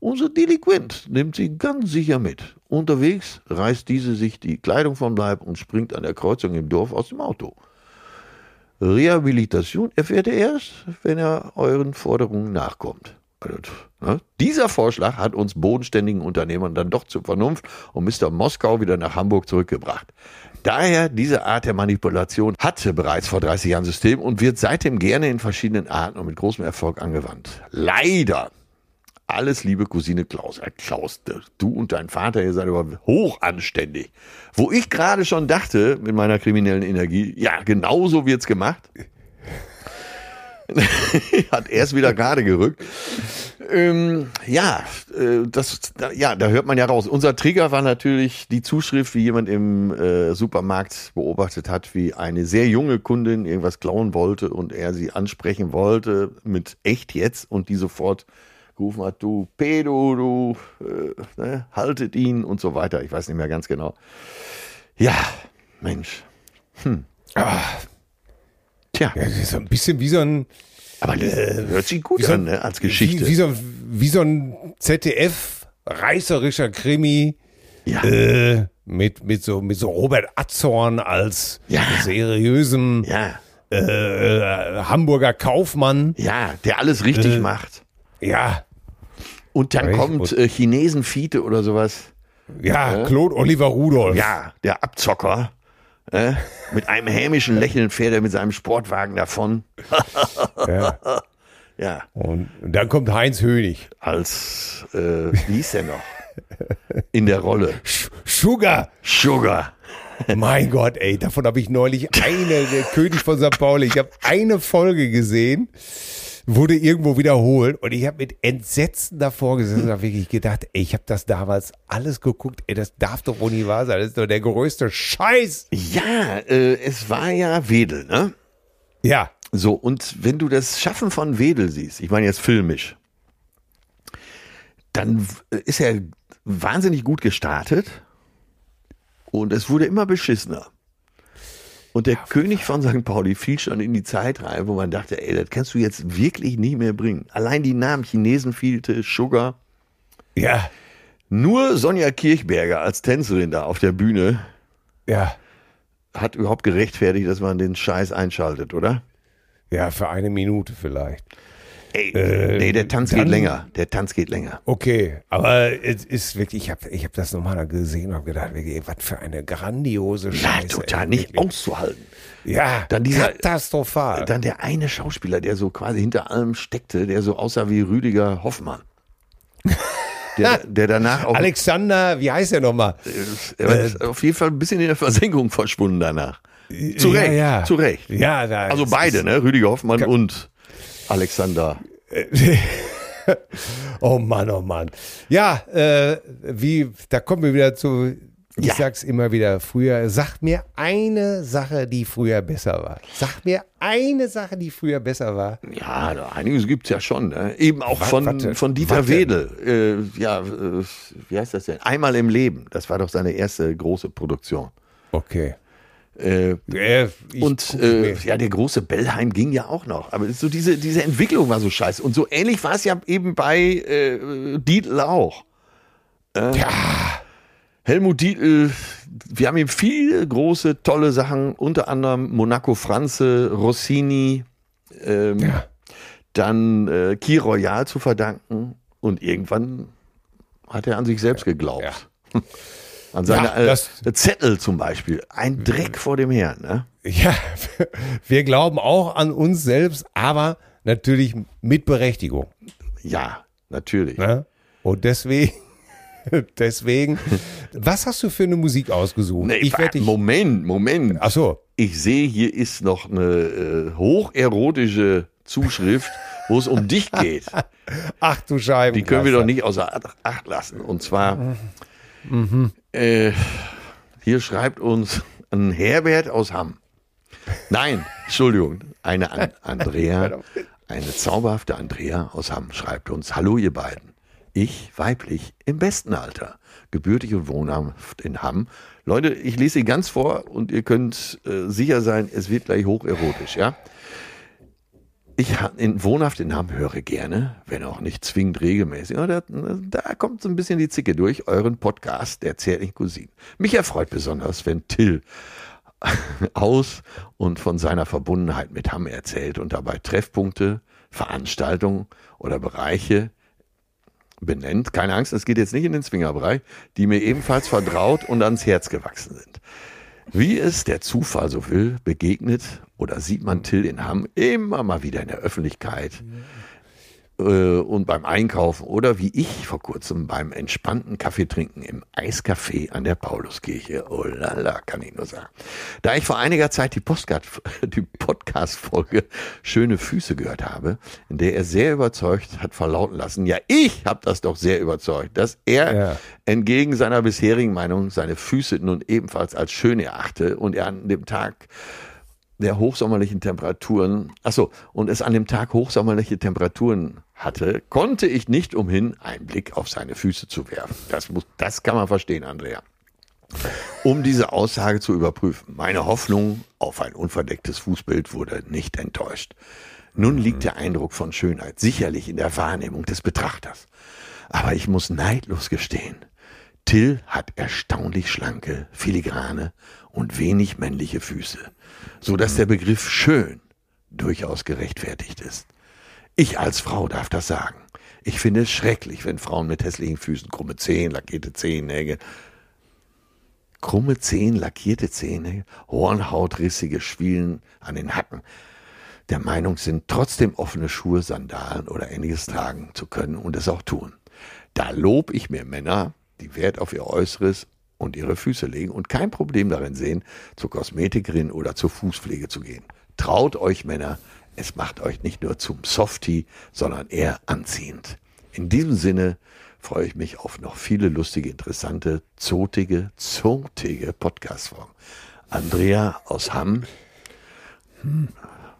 Unser Delinquent nimmt sie ganz sicher mit. Unterwegs reißt diese sich die Kleidung vom Leib und springt an der Kreuzung im Dorf aus dem Auto. Rehabilitation erfährt er erst, wenn er euren Forderungen nachkommt. Also, ne? Dieser Vorschlag hat uns bodenständigen Unternehmern dann doch zur Vernunft und Mr. Moskau wieder nach Hamburg zurückgebracht. Daher diese Art der Manipulation hatte bereits vor 30 Jahren System und wird seitdem gerne in verschiedenen Arten und mit großem Erfolg angewandt. Leider alles liebe Cousine Klaus. Herr Klaus, du und dein Vater, ihr seid aber hochanständig. Wo ich gerade schon dachte, mit meiner kriminellen Energie, ja, genau so wird's gemacht. Hat er es wieder gerade gerückt. Ähm, ja, äh, das, da, ja, da hört man ja raus. Unser Trigger war natürlich die Zuschrift, wie jemand im äh, Supermarkt beobachtet hat, wie eine sehr junge Kundin irgendwas klauen wollte und er sie ansprechen wollte mit echt jetzt und die sofort gerufen hat, du Pedo, du äh, ne, haltet ihn und so weiter. Ich weiß nicht mehr ganz genau. Ja, Mensch. Tja, Ja, das ist so ein bisschen wie so ein, aber das hört sich gut so an, ne, als Geschichte. Wie, wie, so, wie so ein ZDF-reißerischer Krimi. ja. Äh, mit, mit, so, mit so Robert Atzorn als Ja. seriösen ja, äh, Hamburger Kaufmann. ja, der alles richtig Äh, macht. Ja, Und dann Richtig. kommt äh, Chinesen-Fiete oder sowas. ja, Claude Oliver Rudolph. Ja, der Abzocker. Äh, mit einem hämischen Lächeln fährt er mit seinem Sportwagen davon. Ja. Ja, Und dann kommt Heinz Hönig. als, äh, wie hieß der noch? In der Rolle. Sch- Sugar. Sugar. Mein Gott, ey, davon habe ich neulich eine, der König von St. Pauli, ich habe eine Folge gesehen, wurde irgendwo wiederholt und ich habe mit Entsetzen davor gesessen und habe wirklich gedacht, ey, ich habe das damals alles geguckt, ey, das darf doch wohl nicht wahr sein, das ist doch der größte Scheiß. Ja, äh, es war ja Wedel, ne? Ja, So, und wenn du das Schaffen von Wedel siehst, ich meine jetzt filmisch, dann w- ist er wahnsinnig gut gestartet und es wurde immer beschissener. Und der König von St. Pauli fiel schon in die Zeit rein, wo man dachte, ey, das kannst du jetzt wirklich nie mehr bringen. Allein die Namen Chinesen fehlte, Sugar. ja, Nur Sonja Kirchberger als Tänzerin da auf der Bühne ja, hat überhaupt gerechtfertigt, dass man den Scheiß einschaltet, oder? ja, für eine Minute vielleicht. Ey, nee, der Tanz geht dann- länger. Der Tanz geht länger. Okay, aber es ist wirklich, ich habe ich hab das nochmal gesehen und habe gedacht, ey, was für eine grandiose Ja, Scheiße. total ey, nicht auszuhalten. Ja, Dann dieser- katastrophal. Dann der eine Schauspieler, der so quasi hinter allem steckte, der so aussah wie Rüdiger Hoffmann. Der, der danach auch Alexander, wie heißt der nochmal? er ist auf jeden Fall ein bisschen in der Versenkung verschwunden danach. Zu Ja, Recht, ja. zu Recht. Ja, Also beide, ne? Rüdiger Hoffmann und Alexander. Oh Mann, oh Mann. Ja, äh, wie, da kommen wir wieder zu Ich Ja. sag's immer wieder, früher, sag mir eine Sache, die früher besser war. Sag mir eine Sache, die früher besser war. Ja, einiges gibt's ja schon. Ne? Eben auch von, warte, von Dieter warte. Wedel. Äh, ja, äh, wie heißt das denn? Einmal im Leben. Das war doch seine erste große Produktion. Okay. Äh, Äh, und äh, ja, der große Bellheim ging ja auch noch. Aber so diese, diese Entwicklung war so scheiße. Und so ähnlich war es ja eben bei äh, Dietl auch. Äh, Helmut Dietl, wir haben ihm viele große, tolle Sachen, unter anderem Monaco Franze, Rossini, ähm, Ja. dann äh, Key Royal zu verdanken. Und irgendwann hat er an sich selbst geglaubt. An seine Ja, äh, das- Zettel zum Beispiel. Ein Dreck vor dem Herrn. Ne? Ja, wir glauben auch an uns selbst, aber natürlich mit Berechtigung. Ja, natürlich. Ne? Und deswegen, deswegen, was hast du für eine Musik ausgesucht? Nee, ich werde dich. Moment, Moment. Ach so. Ich sehe, hier ist noch eine äh, hocherotische Zuschrift, wo es um dich geht. Ach du Scheiben. Die können wir doch nicht außer Acht lassen. Und zwar, äh, hier schreibt uns ein Herbert aus Hamm. Nein, Entschuldigung, eine An Andrea, eine zauberhafte Andrea aus Hamm schreibt uns, hallo ihr beiden. Ich, weiblich, im besten Alter, gebürtig und wohnhaft in Hamm. Leute, ich lese sie ganz vor und ihr könnt äh, sicher sein, es wird gleich hocherotisch, ja? Ich in, wohnhaft in Hamm höre gerne, wenn auch nicht zwingend regelmäßig, da, da kommt so ein bisschen die Zicke durch, euren Podcast der zärtlichen Cousinen. Mich erfreut besonders, wenn Till aus und von seiner Verbundenheit mit Hamm erzählt und dabei Treffpunkte, Veranstaltungen oder Bereiche benennt. Keine Angst, es geht jetzt nicht in den Zwingerbereich, die mir ebenfalls vertraut und ans Herz gewachsen sind. Wie es der Zufall so will, begegnet oder sieht man Till in Hamm immer mal wieder in der Öffentlichkeit äh, und beim Einkaufen oder wie ich vor kurzem beim entspannten Kaffeetrinken im Eiscafé an der Pauluskirche. Oh lala, kann ich nur sagen. Da ich vor einiger Zeit die, Postcard, die Podcast-Folge Schöne Füße gehört habe, in der er sehr überzeugt hat verlauten lassen, ja, ich habe das doch sehr überzeugt, dass er Ja. entgegen seiner bisherigen Meinung seine Füße nun ebenfalls als schön erachte und er an dem Tag der hochsommerlichen Temperaturen, ach so, und es an dem Tag hochsommerliche Temperaturen hatte, konnte ich nicht umhin, einen Blick auf seine Füße zu werfen. Das muss, das kann man verstehen, Andrea. Um diese Aussage zu überprüfen. Meine Hoffnung auf ein unverdecktes Fußbild wurde nicht enttäuscht. Nun liegt der Eindruck von Schönheit sicherlich in der Wahrnehmung des Betrachters. Aber ich muss neidlos gestehen, Till hat erstaunlich schlanke, filigrane und wenig männliche Füße, so dass der Begriff schön durchaus gerechtfertigt ist. Ich als Frau darf das sagen. Ich finde es schrecklich, wenn Frauen mit hässlichen Füßen, krumme Zehen, lackierte Zehennägel, krumme Zehen, lackierte Zähne, Hornhautrissige Schwielen an den Hacken, der Meinung sind, trotzdem offene Schuhe, Sandalen oder ähnliches tragen zu können und es auch tun. Da lob ich mir Männer, die Wert auf ihr Äußeres und ihre Füße legen und kein Problem darin sehen, zur Kosmetikerin oder zur Fußpflege zu gehen. Traut euch Männer, es macht euch nicht nur zum Softie, sondern eher anziehend. In diesem Sinne freue ich mich auf noch viele lustige, interessante, zotige, zotige Podcast-Folgen. Andrea aus Hamm,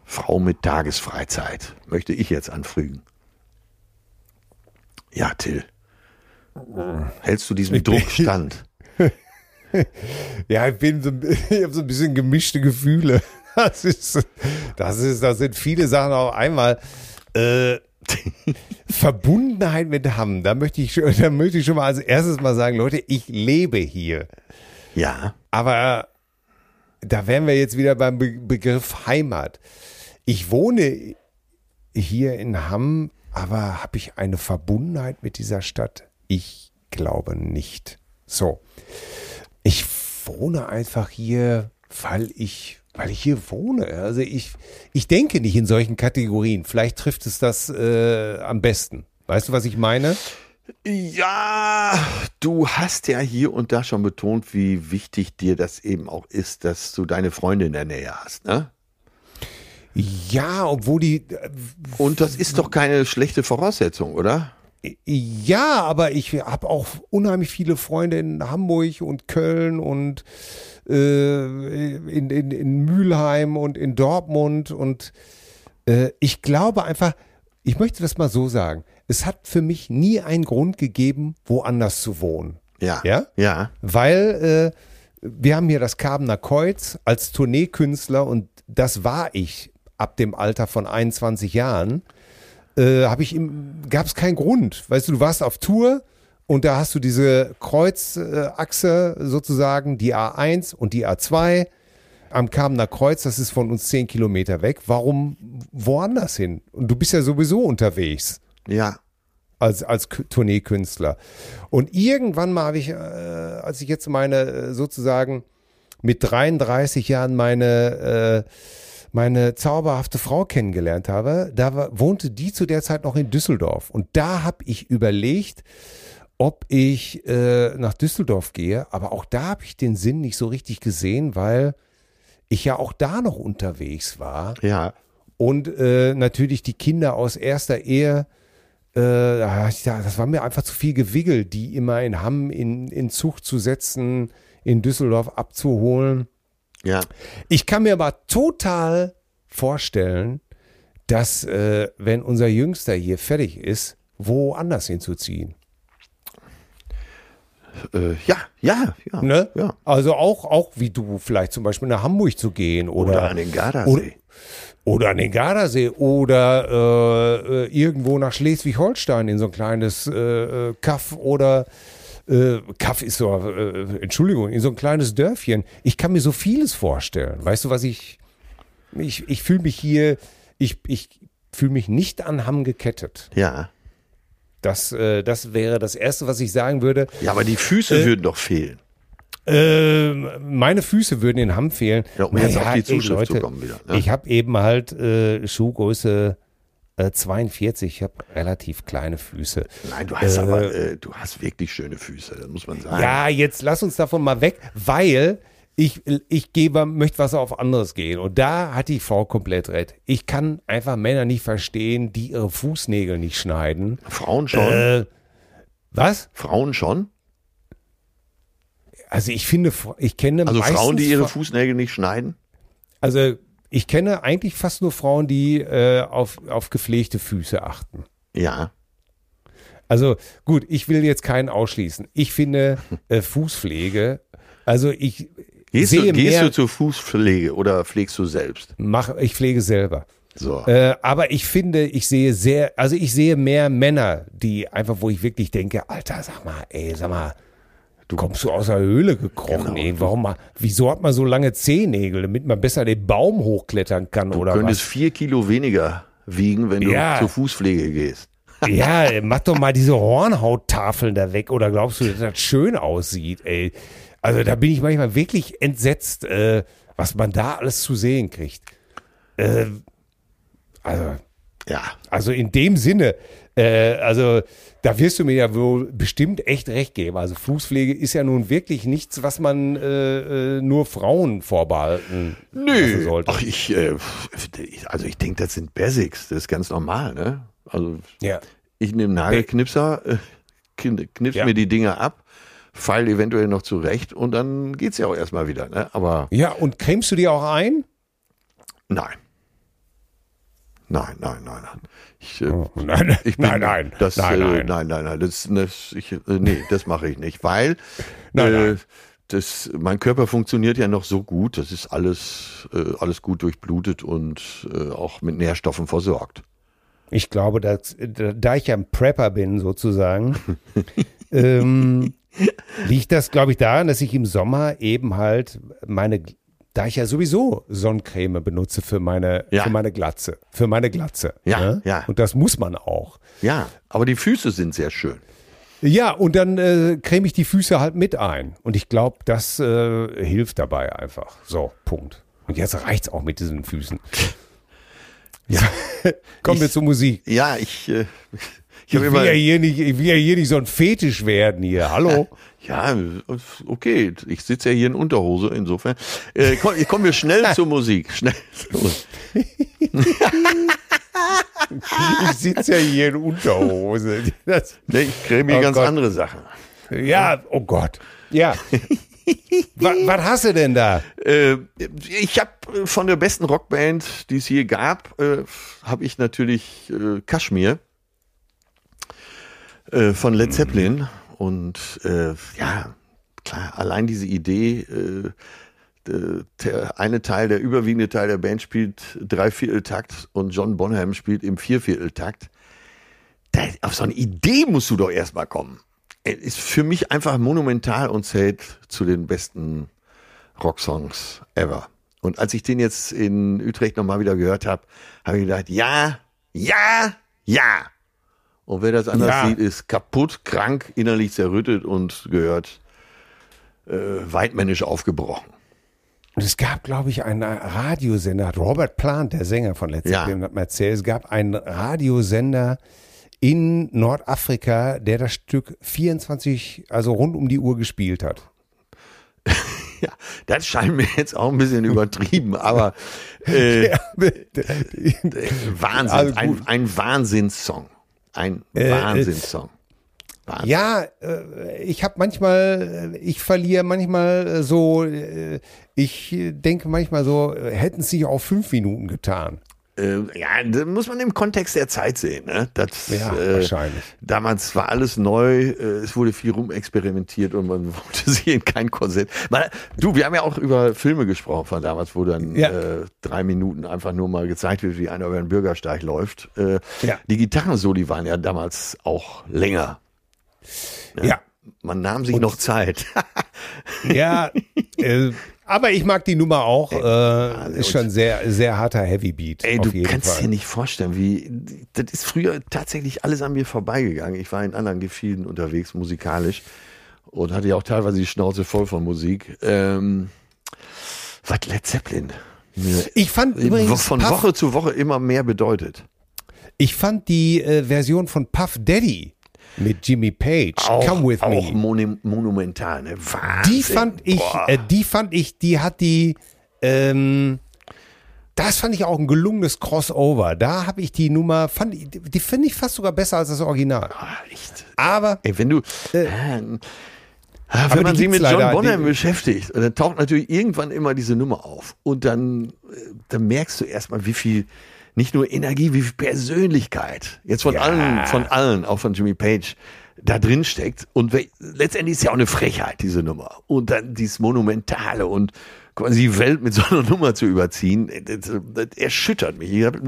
Frau mit Tagesfreizeit, möchte ich jetzt anfügen. Ja, Till. Hältst du diesem Druck stand? Ja, ich bin so, ich habe so ein bisschen gemischte Gefühle. Das ist, das ist, das sind viele Sachen auf einmal. Äh, Verbundenheit mit Hamm. Da möchte ich schon, da möchte ich schon mal als erstes mal sagen, Leute, ich lebe hier. Ja. Aber da wären wir jetzt wieder beim Be Begriff Heimat. Ich wohne hier in Hamm, aber habe ich eine Verbundenheit mit dieser Stadt? Ich glaube nicht. So. Ich wohne einfach hier, weil ich, weil ich hier wohne. Also ich, ich denke nicht in solchen Kategorien. Vielleicht trifft es das äh, am besten. Weißt du, was ich meine? Ja, du hast ja hier und da schon betont, wie wichtig dir das eben auch ist, dass du deine Freunde in der Nähe hast, ne? Ja, obwohl die, Und das ist doch keine schlechte Voraussetzung, oder? Ja, aber ich habe auch unheimlich viele Freunde in Hamburg und Köln und äh, in, in, in Mülheim und in Dortmund. Und äh, ich glaube einfach, ich möchte das mal so sagen, es hat für mich nie einen Grund gegeben, woanders zu wohnen. Ja. Ja? Ja. Weil äh, wir haben hier das Karbener Kreuz als Tourneekünstler und das war ich ab dem Alter von 21 Jahren. Äh, habe ich gab es keinen Grund. Weißt du, du warst auf Tour und da hast du diese Kreuzachse sozusagen, die A1 und die A2 am Kamener Kreuz, das ist von uns zehn Kilometer weg. Warum woanders hin? Und du bist ja sowieso unterwegs Ja. als, als Tourneekünstler. Und irgendwann mal habe ich, äh, als ich jetzt meine äh, sozusagen mit 33 Jahren meine, äh, meine zauberhafte Frau kennengelernt habe, da war, wohnte die zu der Zeit noch in Düsseldorf. Und da habe ich überlegt, ob ich äh, nach Düsseldorf gehe. Aber auch da habe ich den Sinn nicht so richtig gesehen, weil ich ja auch da noch unterwegs war. Ja. Und äh, natürlich die Kinder aus erster Ehe, äh, das war mir einfach zu viel gewiggelt, die immer in Hamm in, in Zug zu setzen, in Düsseldorf abzuholen. Ja. Ich kann mir aber total vorstellen, dass, äh, wenn unser Jüngster hier fertig ist, woanders hinzuziehen. Äh, ja, ja, ja. Ne? Ja. Also auch, auch wie du vielleicht zum Beispiel nach Hamburg zu gehen oder, Oder an den Gardasee. Oder, oder an den Gardasee oder äh, äh, irgendwo nach Schleswig-Holstein in so ein kleines äh, äh, Kaff oder äh, Kaff ist so, äh, Entschuldigung, in so ein kleines Dörfchen. Ich kann mir so vieles vorstellen. Weißt du, was ich, ich, ich fühle mich hier, ich, ich fühle mich nicht an Hamm gekettet. Ja. Das, äh, das wäre das Erste, was ich sagen würde. Ja, aber die Füße Äh, würden doch fehlen. Ähm, meine Füße würden in Hamm fehlen. Ja, um jetzt Naja, auf die ey, Zuschrift zu Leute, kommen wieder, ne? Ich habe eben halt äh, Schuhgröße äh, 42. Ich habe relativ kleine Füße. Nein, du hast äh, aber, äh, du hast wirklich schöne Füße, das muss man sagen. Ja, jetzt lass uns davon mal weg, weil ich, ich gebe, möchte was auf anderes gehen. Und da hat die Frau komplett recht. Ich kann einfach Männer nicht verstehen, die ihre Fußnägel nicht schneiden. Frauen schon. Äh, was? Frauen schon. Also ich finde, ich kenne Also Frauen, die ihre Fußnägel nicht schneiden. Also ich kenne eigentlich fast nur Frauen, die äh, auf, auf gepflegte Füße achten. Ja. Also gut, ich will jetzt keinen ausschließen. Ich finde äh, Fußpflege, also ich Gehst, sehe du, gehst mehr, du zur Fußpflege oder pflegst du selbst? mach, ich pflege selber. So. Äh, aber ich finde, ich sehe sehr, also ich sehe mehr Männer, die einfach, wo ich wirklich denke, Alter, sag mal, ey, sag mal, du kommst du aus der Höhle gekrochen, Genau. ey, warum mal, wieso hat man so lange Zehennägel, damit man besser den Baum hochklettern kann du oder könntest was? vier Kilo weniger wiegen, wenn du Ja. zur Fußpflege gehst. Ja, mach doch mal diese Hornhauttafeln da weg oder glaubst du, dass das schön aussieht, ey? Also da bin ich manchmal wirklich entsetzt, äh, was man da alles zu sehen kriegt. Äh, also, Ja. also in dem Sinne, äh, also da wirst du mir ja wohl bestimmt echt recht geben. Also Fußpflege ist ja nun wirklich nichts, was man äh, äh, nur Frauen vorbehalten Nö. sollte. Ach, ich, äh, also ich denke, das sind Basics. Das ist ganz normal, ne? Also ja. ich nehme Nagelknipser, äh, kn- knips Ja. mir die Dinger ab, fall eventuell noch zurecht und dann geht's ja auch erstmal wieder, ne? Aber ja, und cremst du die auch ein? nein. Nein, nein, nein, nein. Ich, äh, Oh, nein, ich bin, nein, nein, das, nein, äh, nein. nein, nein, nein, das, das, ich, äh, nee, das mache ich nicht, weil Nein, äh, nein. das, mein Körper funktioniert ja noch so gut, das ist alles, äh, alles gut durchblutet und äh, auch mit Nährstoffen versorgt. Ich glaube, dass, da da ich ja ein Prepper bin, sozusagen, ähm, liegt das, glaube ich, daran, dass ich im Sommer eben halt meine, da ich ja sowieso Sonnencreme benutze für meine, Ja. für meine Glatze, für meine Glatze. Ja, ne? ja. Und das muss man auch. Ja, aber die Füße sind sehr schön. Ja, und dann äh, creme ich die Füße halt mit ein. Und ich glaube, das äh, hilft dabei einfach. So, Punkt. Und jetzt reicht's auch mit diesen Füßen. Ja. Kommen wir Ich- zur Musik. Ja, ich, äh, ich Ich will, immer, ja hier nicht, ich will ja hier nicht so ein Fetisch werden hier. Hallo? ja, okay, ich sitze ja hier in Unterhose, insofern. Äh, komm, kommen wir schnell zur Musik. Schnell zur Musik. ich sitze ja hier in Unterhose. Das, Nee, ich kriege mir Oh ganz Gott. andere Sachen. ja, oh Gott. Ja. was, was hast du denn da? Äh, ich habe von der besten Rockband, die es je gab, äh, habe ich natürlich äh, Kashmir äh, von Led Zeppelin. Und äh, ja, klar, allein diese Idee, äh, der, der eine Teil, der überwiegende Teil der Band spielt Dreivierteltakt und John Bonham spielt im Viervierteltakt. Da, auf so eine Idee musst du doch erstmal kommen. Er Ist für mich einfach monumental und zählt zu den besten Rocksongs ever. Und als ich den jetzt in Utrecht nochmal wieder gehört habe, habe ich gedacht, ja, ja, ja. Und wer das anders Ja. sieht, ist kaputt, krank, innerlich zerrüttet und gehört äh, weitmännisch aufgebrochen. Und es gab, glaube ich, einen Radiosender, hat Robert Plant, der Sänger von Led Ja. Hat mir erzählt, es gab einen Radiosender in Nordafrika, der das Stück 24, also rund um die Uhr gespielt hat. Ja, das scheint mir jetzt auch ein bisschen übertrieben, aber äh, Wahnsinn, Also ein, ein Wahnsinnssong. Ein Äh, Wahnsinnssong. Wahnsinn. Ja, äh, ich habe manchmal, äh, ich verliere manchmal so, ich denke manchmal so, hätten es sich auch fünf Minuten getan. Äh, ja, das muss man im Kontext der Zeit sehen. Ne? Das, Ja, äh, wahrscheinlich. Damals war alles neu, äh, es wurde viel rumexperimentiert und man wollte sich in kein Korsett. Mal, du, wir haben ja auch über Filme gesprochen von damals, wo dann Ja. äh, drei Minuten einfach nur mal gezeigt wird, wie einer über den Bürgersteig läuft. Äh, Ja. Die Gitarrensoli waren ja damals auch länger. Ja, Man nahm sich noch Zeit. ja, äh, aber ich mag die Nummer auch. Äh, ist schon sehr, sehr harter Heavy-Beat. Ey, auf du kannst Fall. dir nicht vorstellen, wie das ist früher tatsächlich alles an mir vorbeigegangen. Ich war in anderen Gefilden unterwegs, musikalisch und hatte ja auch teilweise die Schnauze voll von Musik. Ähm, was Led Zeppelin Ich fand übrigens von Puff, Woche zu Woche immer mehr bedeutet. ich fand die äh, Version von Puff Daddy mit Jimmy Page, Come With auch Me. monu monumental, ne? Wahnsinn. Die fand ich, äh, die fand ich, die hat die, ähm, das fand ich auch ein gelungenes Crossover. Da habe ich die Nummer, fand, die finde ich fast sogar besser als das Original. Ah, echt. Aber Ey, wenn du, äh, Ah, aber wenn man sich mit John Bonham die- beschäftigt, dann taucht natürlich irgendwann immer diese Nummer auf. Und dann, äh, dann merkst du erstmal, wie viel, nicht nur Energie, wie viel Persönlichkeit, jetzt von Ja. allen, von allen, auch von Jimmy Page, da drin steckt. Und letztendlich ist ja auch eine Frechheit, diese Nummer. Und dann dieses Monumentale und quasi die Welt mit so einer Nummer zu überziehen, das, das erschüttert mich. Ich habe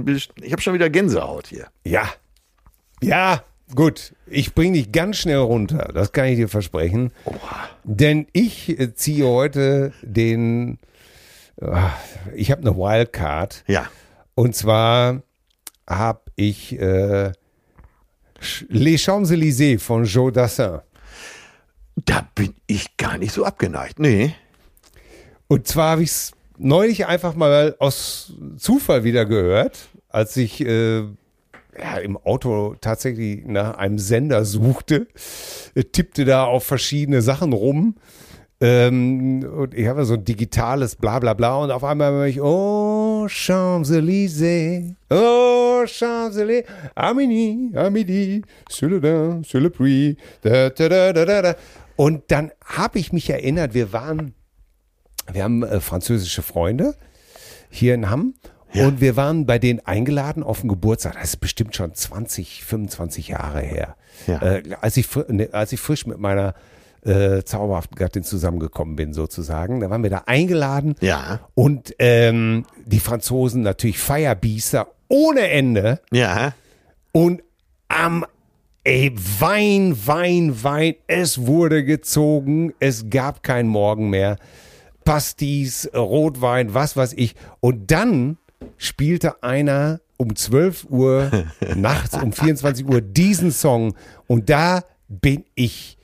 hab schon wieder Gänsehaut hier. ja, ja, gut. Ich bringe dich ganz schnell runter. Das kann ich dir versprechen. Denn ich äh, ziehe heute den, ah, ich habe eine Wildcard. Ja. Und zwar habe ich äh, Les Champs-Élysées von Joe Dassin. Da bin ich gar nicht so abgeneigt. Nee. Und zwar habe ich es neulich einfach mal aus Zufall wieder gehört, als ich äh, ja, im Auto tatsächlich nach einem Sender suchte, äh, tippte da auf verschiedene Sachen rum. Ähm, und ich habe so ein digitales Blablabla bla, bla, und auf einmal höre ich, oh, Champs-Élysées, oh, Champs-Élysées, Amini, sur le prix, da, da, da, da, da, da. Und dann habe ich mich erinnert, wir waren wir haben äh, französische Freunde hier in Hamm und wir waren bei denen eingeladen auf den Geburtstag. Das ist bestimmt schon 20, 25 Jahre her. Ja. Äh, als, ich, ne, als ich frisch mit meiner äh, zauberhaften Gattin zusammengekommen bin, sozusagen, da waren wir da eingeladen. Ja. Und ähm, die Franzosen natürlich Feierbiester ohne Ende. Ja. Und am ey, Wein, Wein, Wein, es wurde gezogen, es gab kein Morgen mehr. Pastis, Rotwein, was weiß ich. Und dann spielte einer um 12 Uhr nachts, um 24 Uhr diesen Song. Und da bin ich,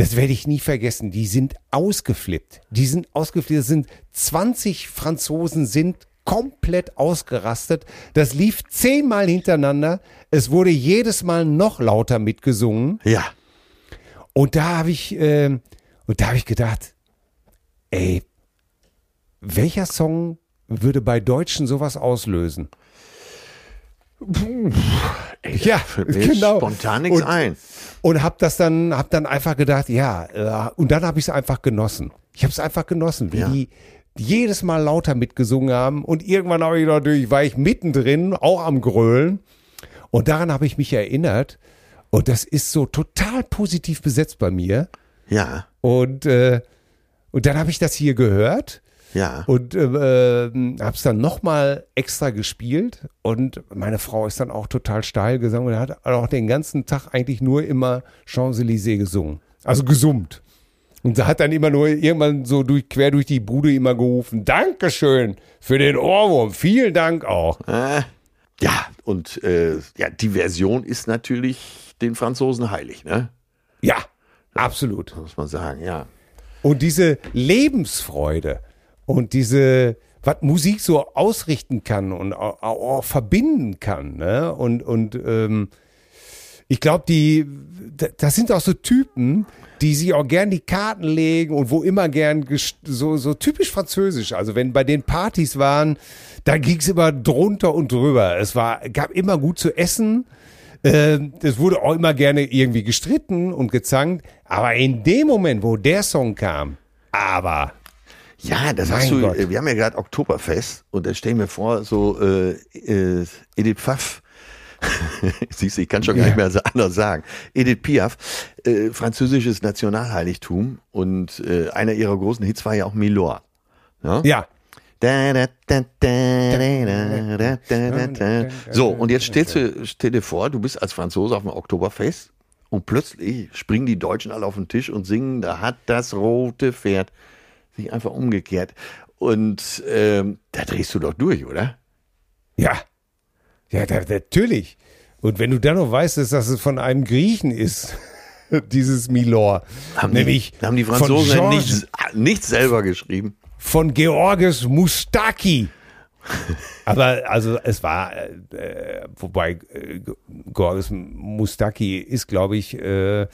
das werde ich nie vergessen, die sind ausgeflippt. Die sind ausgeflippt. Das sind 20 Franzosen sind komplett ausgerastet. Das lief zehnmal hintereinander. Es wurde jedes Mal noch lauter mitgesungen. Ja. Und da habe ich, ähm, und da habe ich gedacht, ey, welcher Song würde bei Deutschen sowas auslösen? Ey, Ja, fällt mir genau. spontan nichts Und- ein. Und hab das dann, hab dann einfach gedacht, ja, äh, und dann habe ich es einfach genossen. Ich habe es einfach genossen, wie Ja. die jedes Mal lauter mitgesungen haben. Und irgendwann habe ich natürlich, war ich mittendrin, auch am Grölen. Und daran habe ich mich erinnert. Und das ist so total positiv besetzt bei mir. Ja, Und, äh, und dann habe ich das hier gehört ja. und äh, äh, habe es dann nochmal extra gespielt. Und meine Frau ist dann auch total steil gesungen und hat auch den ganzen Tag eigentlich nur immer Champs-Élysées gesungen. Also gesummt. Und sie hat dann immer nur irgendwann so durch, quer durch die Bude immer gerufen, Dankeschön für den Ohrwurm, vielen Dank auch. Äh, ja, und äh, ja, die Version ist natürlich den Franzosen heilig, ne? Ja, absolut. Muss man sagen, ja. Und diese Lebensfreude und diese, was Musik so ausrichten kann und auch, auch verbinden kann. Ne? Und, und ähm, ich glaube, die, da- das sind auch so Typen, die sich auch gern die Karten legen und wo immer gern so, so typisch französisch. Also wenn bei den Partys waren, da ging's immer drunter und drüber. Es war, gab immer gut zu essen. Ähm, Es wurde auch immer gerne irgendwie gestritten und gezankt. Aber in dem Moment, wo der Song kam, aber ja, das hast du, äh, wir haben ja gerade Oktoberfest und da stellen wir vor, so äh, äh, Edith Pfaff, Siehst du, ich kann schon gar nicht mehr so anders sagen. Edith Piaf, äh, französisches Nationalheiligtum und äh, einer ihrer großen Hits war ja auch Milor. Ne? Ja. ja. So, und jetzt stellst du, stell dir vor, du bist als Franzose auf dem Oktoberfest und plötzlich springen die Deutschen alle auf den Tisch und singen, da hat das rote Pferd sich einfach umgekehrt. Und ähm, da drehst du doch durch, oder? ja, ja, da, natürlich. Und wenn du dann noch weißt, dass das von einem Griechen ist, dieses Milor, Haben nämlich die, haben die Franzosen ja Georges- nichts, nichts selber geschrieben? von Georges Mustaki. Aber also es war, äh, wobei äh, Georges Mustaki ist, glaube ich, äh,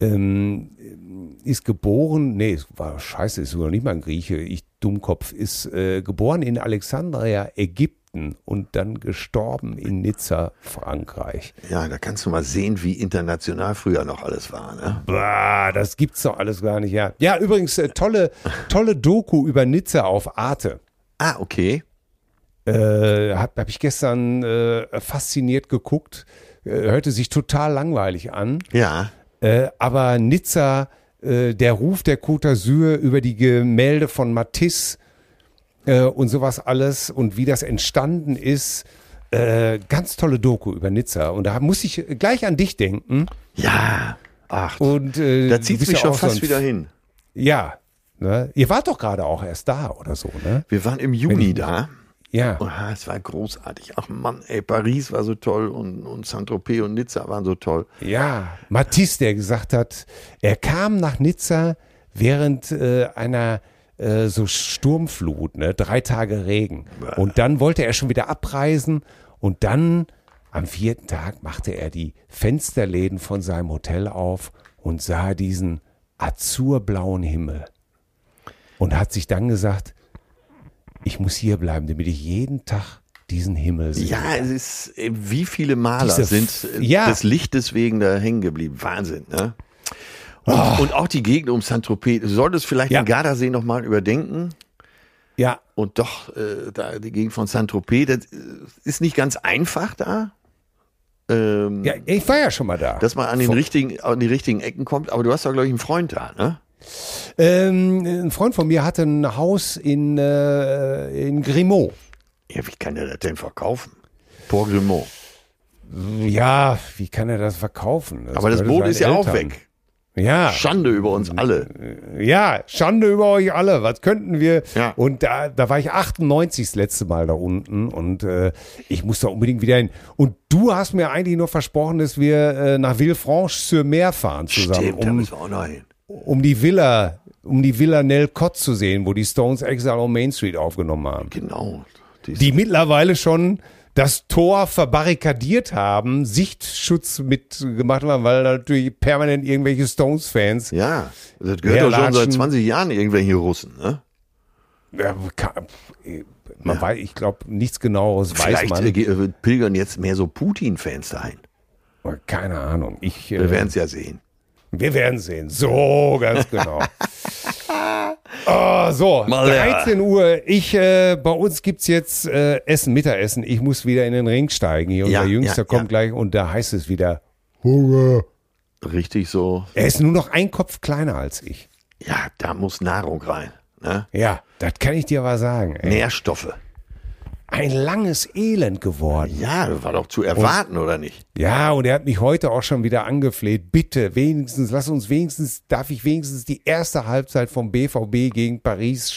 ähm, ist geboren, nee, war scheiße, ist sogar nicht mal ein Grieche, ich Dummkopf, ist äh, geboren in Alexandria, Ägypten und dann gestorben in Nizza, Frankreich. Ja, da kannst du mal sehen, wie international früher noch alles war. Ne? Bah, das gibt's doch alles gar nicht, ja. Ja, übrigens, äh, tolle, tolle Doku über Nizza auf Arte. Ah, okay. Äh, habe hab ich gestern äh, fasziniert geguckt. Äh, hörte sich total langweilig an. Ja. Äh, aber Nizza, äh, der Ruf der Côte d'Azur über die Gemälde von Matisse äh, und sowas alles und wie das entstanden ist. Äh, ganz tolle Doku über Nizza. Und da muss ich gleich an dich denken. Ja. Ach, Und, äh, da zieht mich ja schon fast wieder hin. Ja. Ne? Ihr wart doch gerade auch erst da oder so, ne? Wir waren im Juni da. Ja. Oh, es war großartig. Ach Mann, ey, Paris war so toll und, und Saint-Tropez und Nizza waren so toll. Ja, Matisse, der gesagt hat, er kam nach Nizza während äh, einer äh, so Sturmflut, ne, drei Tage Regen. Und dann wollte er schon wieder abreisen und dann am vierten Tag machte er die Fensterläden von seinem Hotel auf und sah diesen azurblauen Himmel und hat sich dann gesagt, ich muss hier bleiben, damit ich jeden Tag diesen Himmel sehe. Ja, es ist, äh, wie viele Maler Diese sind äh, ja. des Lichtes wegen da hängen geblieben. Wahnsinn, ne? Und, und auch die Gegend um Saint-Tropez. Du solltest vielleicht Ja. den Gardasee nochmal überdenken. Ja, Und doch, äh, da die Gegend von Saint-Tropez, das äh, ist nicht ganz einfach da. Ähm, ja, ich war ja schon mal da. Dass man an, den richtigen, an die richtigen Ecken kommt. Aber du hast doch, glaube ich, einen Freund da, ne? Ähm, ein Freund von mir hatte ein Haus in, äh, in Grimaud. Ja, wie kann der das denn verkaufen? Port Grimaud. Ja, wie kann er das verkaufen? Aber das Boot ist ja auch Eltern. weg. Ja, Schande über uns alle. ja, Schande über euch alle. Was könnten wir? Ja. Und da, da war ich 98 das letzte Mal da unten und äh, ich muss da unbedingt wieder hin. Und du hast mir eigentlich nur versprochen, dass wir äh, nach Villefranche-sur-Mer fahren zusammen, Stimmt, da um, müssen wir auch noch hin. Um die Villa, um die Villa Nel Cott zu sehen, wo die Stones Exile on Main Street aufgenommen haben. Genau. Die, die mittlerweile schon das Tor verbarrikadiert haben, Sichtschutz mitgemacht haben, weil natürlich permanent irgendwelche Stones-Fans. ja, das gehört doch schon seit Herlatschen. 20 Jahren irgendwelche Russen, ne? Ja, man weiß, ich glaube, nichts genaueres weiß Vielleicht man. äh, ge- äh, pilgern jetzt mehr so Putin-Fans dahin. Keine Ahnung. Ich, Wir äh, werden es ja sehen. Wir werden sehen. So, ganz genau. Ah, so, Mal her. 13 Uhr. Ich, äh, bei uns gibt's jetzt äh, Essen, Mittagessen. Ich muss wieder in den Ring steigen. Hier, Ja, unser Jüngster ja, kommt ja. gleich und da heißt es wieder Hunger. Richtig so. Er ist nur noch ein Kopf kleiner als ich. Ja, da muss Nahrung rein. Ne? Ja, das kann ich dir aber sagen. Ey. Nährstoffe. Ein langes Elend geworden. Ja, das war doch zu erwarten, oder nicht? Ja, und er hat mich heute auch schon wieder angefleht. Bitte, wenigstens, lass uns wenigstens, darf ich wenigstens die erste Halbzeit vom BVB gegen Paris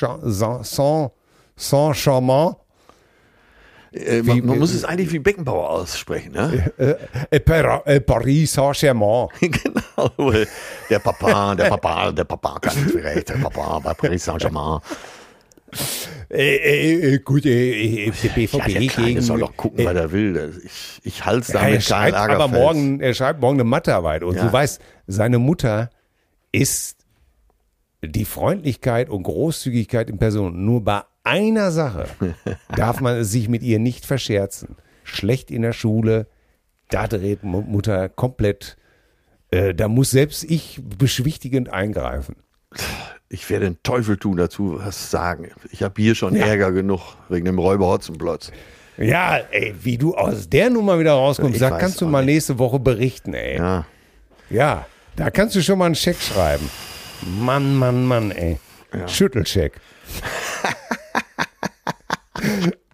Saint-Germain Äh, man, man muss es eigentlich wie Beckenbauer aussprechen. Ne? äh, Par- äh, Paris Saint-Germain. genau. Der Papa, der Papa, der Papa nicht recht. Der Papa bei Paris Saint-Germain. Äh, äh, äh, gut, äh, äh, der BVB Ja, der Kleine gegen. soll doch gucken, was er will. Ich, ich halte Ja, da er schreibt aber morgen, er schreibt morgen eine Mathearbeit. Und Ja. du weißt, seine Mutter ist die Freundlichkeit und Großzügigkeit in Person. Nur bei einer Sache darf man sich mit ihr nicht verscherzen. Schlecht in der Schule, da dreht Mu- Mutter komplett, äh, da muss selbst ich beschwichtigend eingreifen. Ich werde den Teufel tun dazu, was sagen. Ich habe hier schon Ärger genug wegen dem Räuber Hotzenplotz. Ja, ey, wie du aus der Nummer wieder rauskommst, da kannst du mal nicht. nächste Woche berichten, ey. Ja. Ja, da kannst du schon mal einen Scheck schreiben. Mann, Mann, Mann, ey. Schüttelscheck.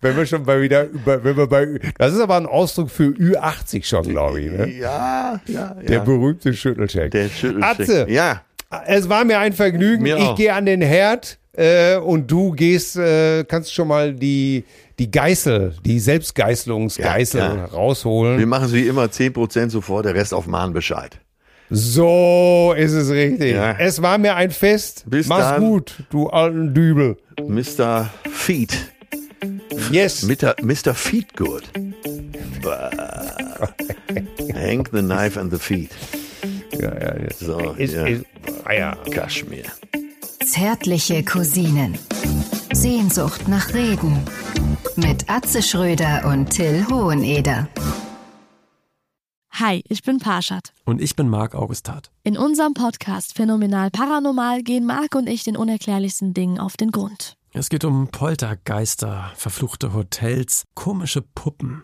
wenn wir schon bei wieder über, wenn wir bei, das ist aber ein Ausdruck für Ü80 schon, glaube ich, ne? Ja, ja, Der ja. berühmte Schüttelscheck. Der Schüttelcheck. Atze, Ja, es war mir ein Vergnügen. Mir ich gehe an den Herd äh, und du gehst, äh, kannst schon mal die, die Geißel, die Selbstgeißelungsgeißel Ja, ja. rausholen. wir machen es wie immer 10% sofort, der Rest auf Mahn Bescheid. So ist es richtig. Ja. Es war mir ein Fest. Bis Mach's dann. gut, du alten Dübel. Mr. Feet. Yes. Mr. Mr. Feetgood. Hank the knife and the feet. Ja, ja, ja. So, Ist, ja. ist, ah, ja. Kaschmir. Zärtliche Cousinen. Sehnsucht nach Reden. Mit Atze Schröder und Till Hoheneder. Hi, ich bin Parshad. Und ich bin Marc Augustat. In unserem Podcast Phänomenal Paranormal gehen Marc und ich den unerklärlichsten Dingen auf den Grund. Es geht um Poltergeister, verfluchte Hotels, komische Puppen.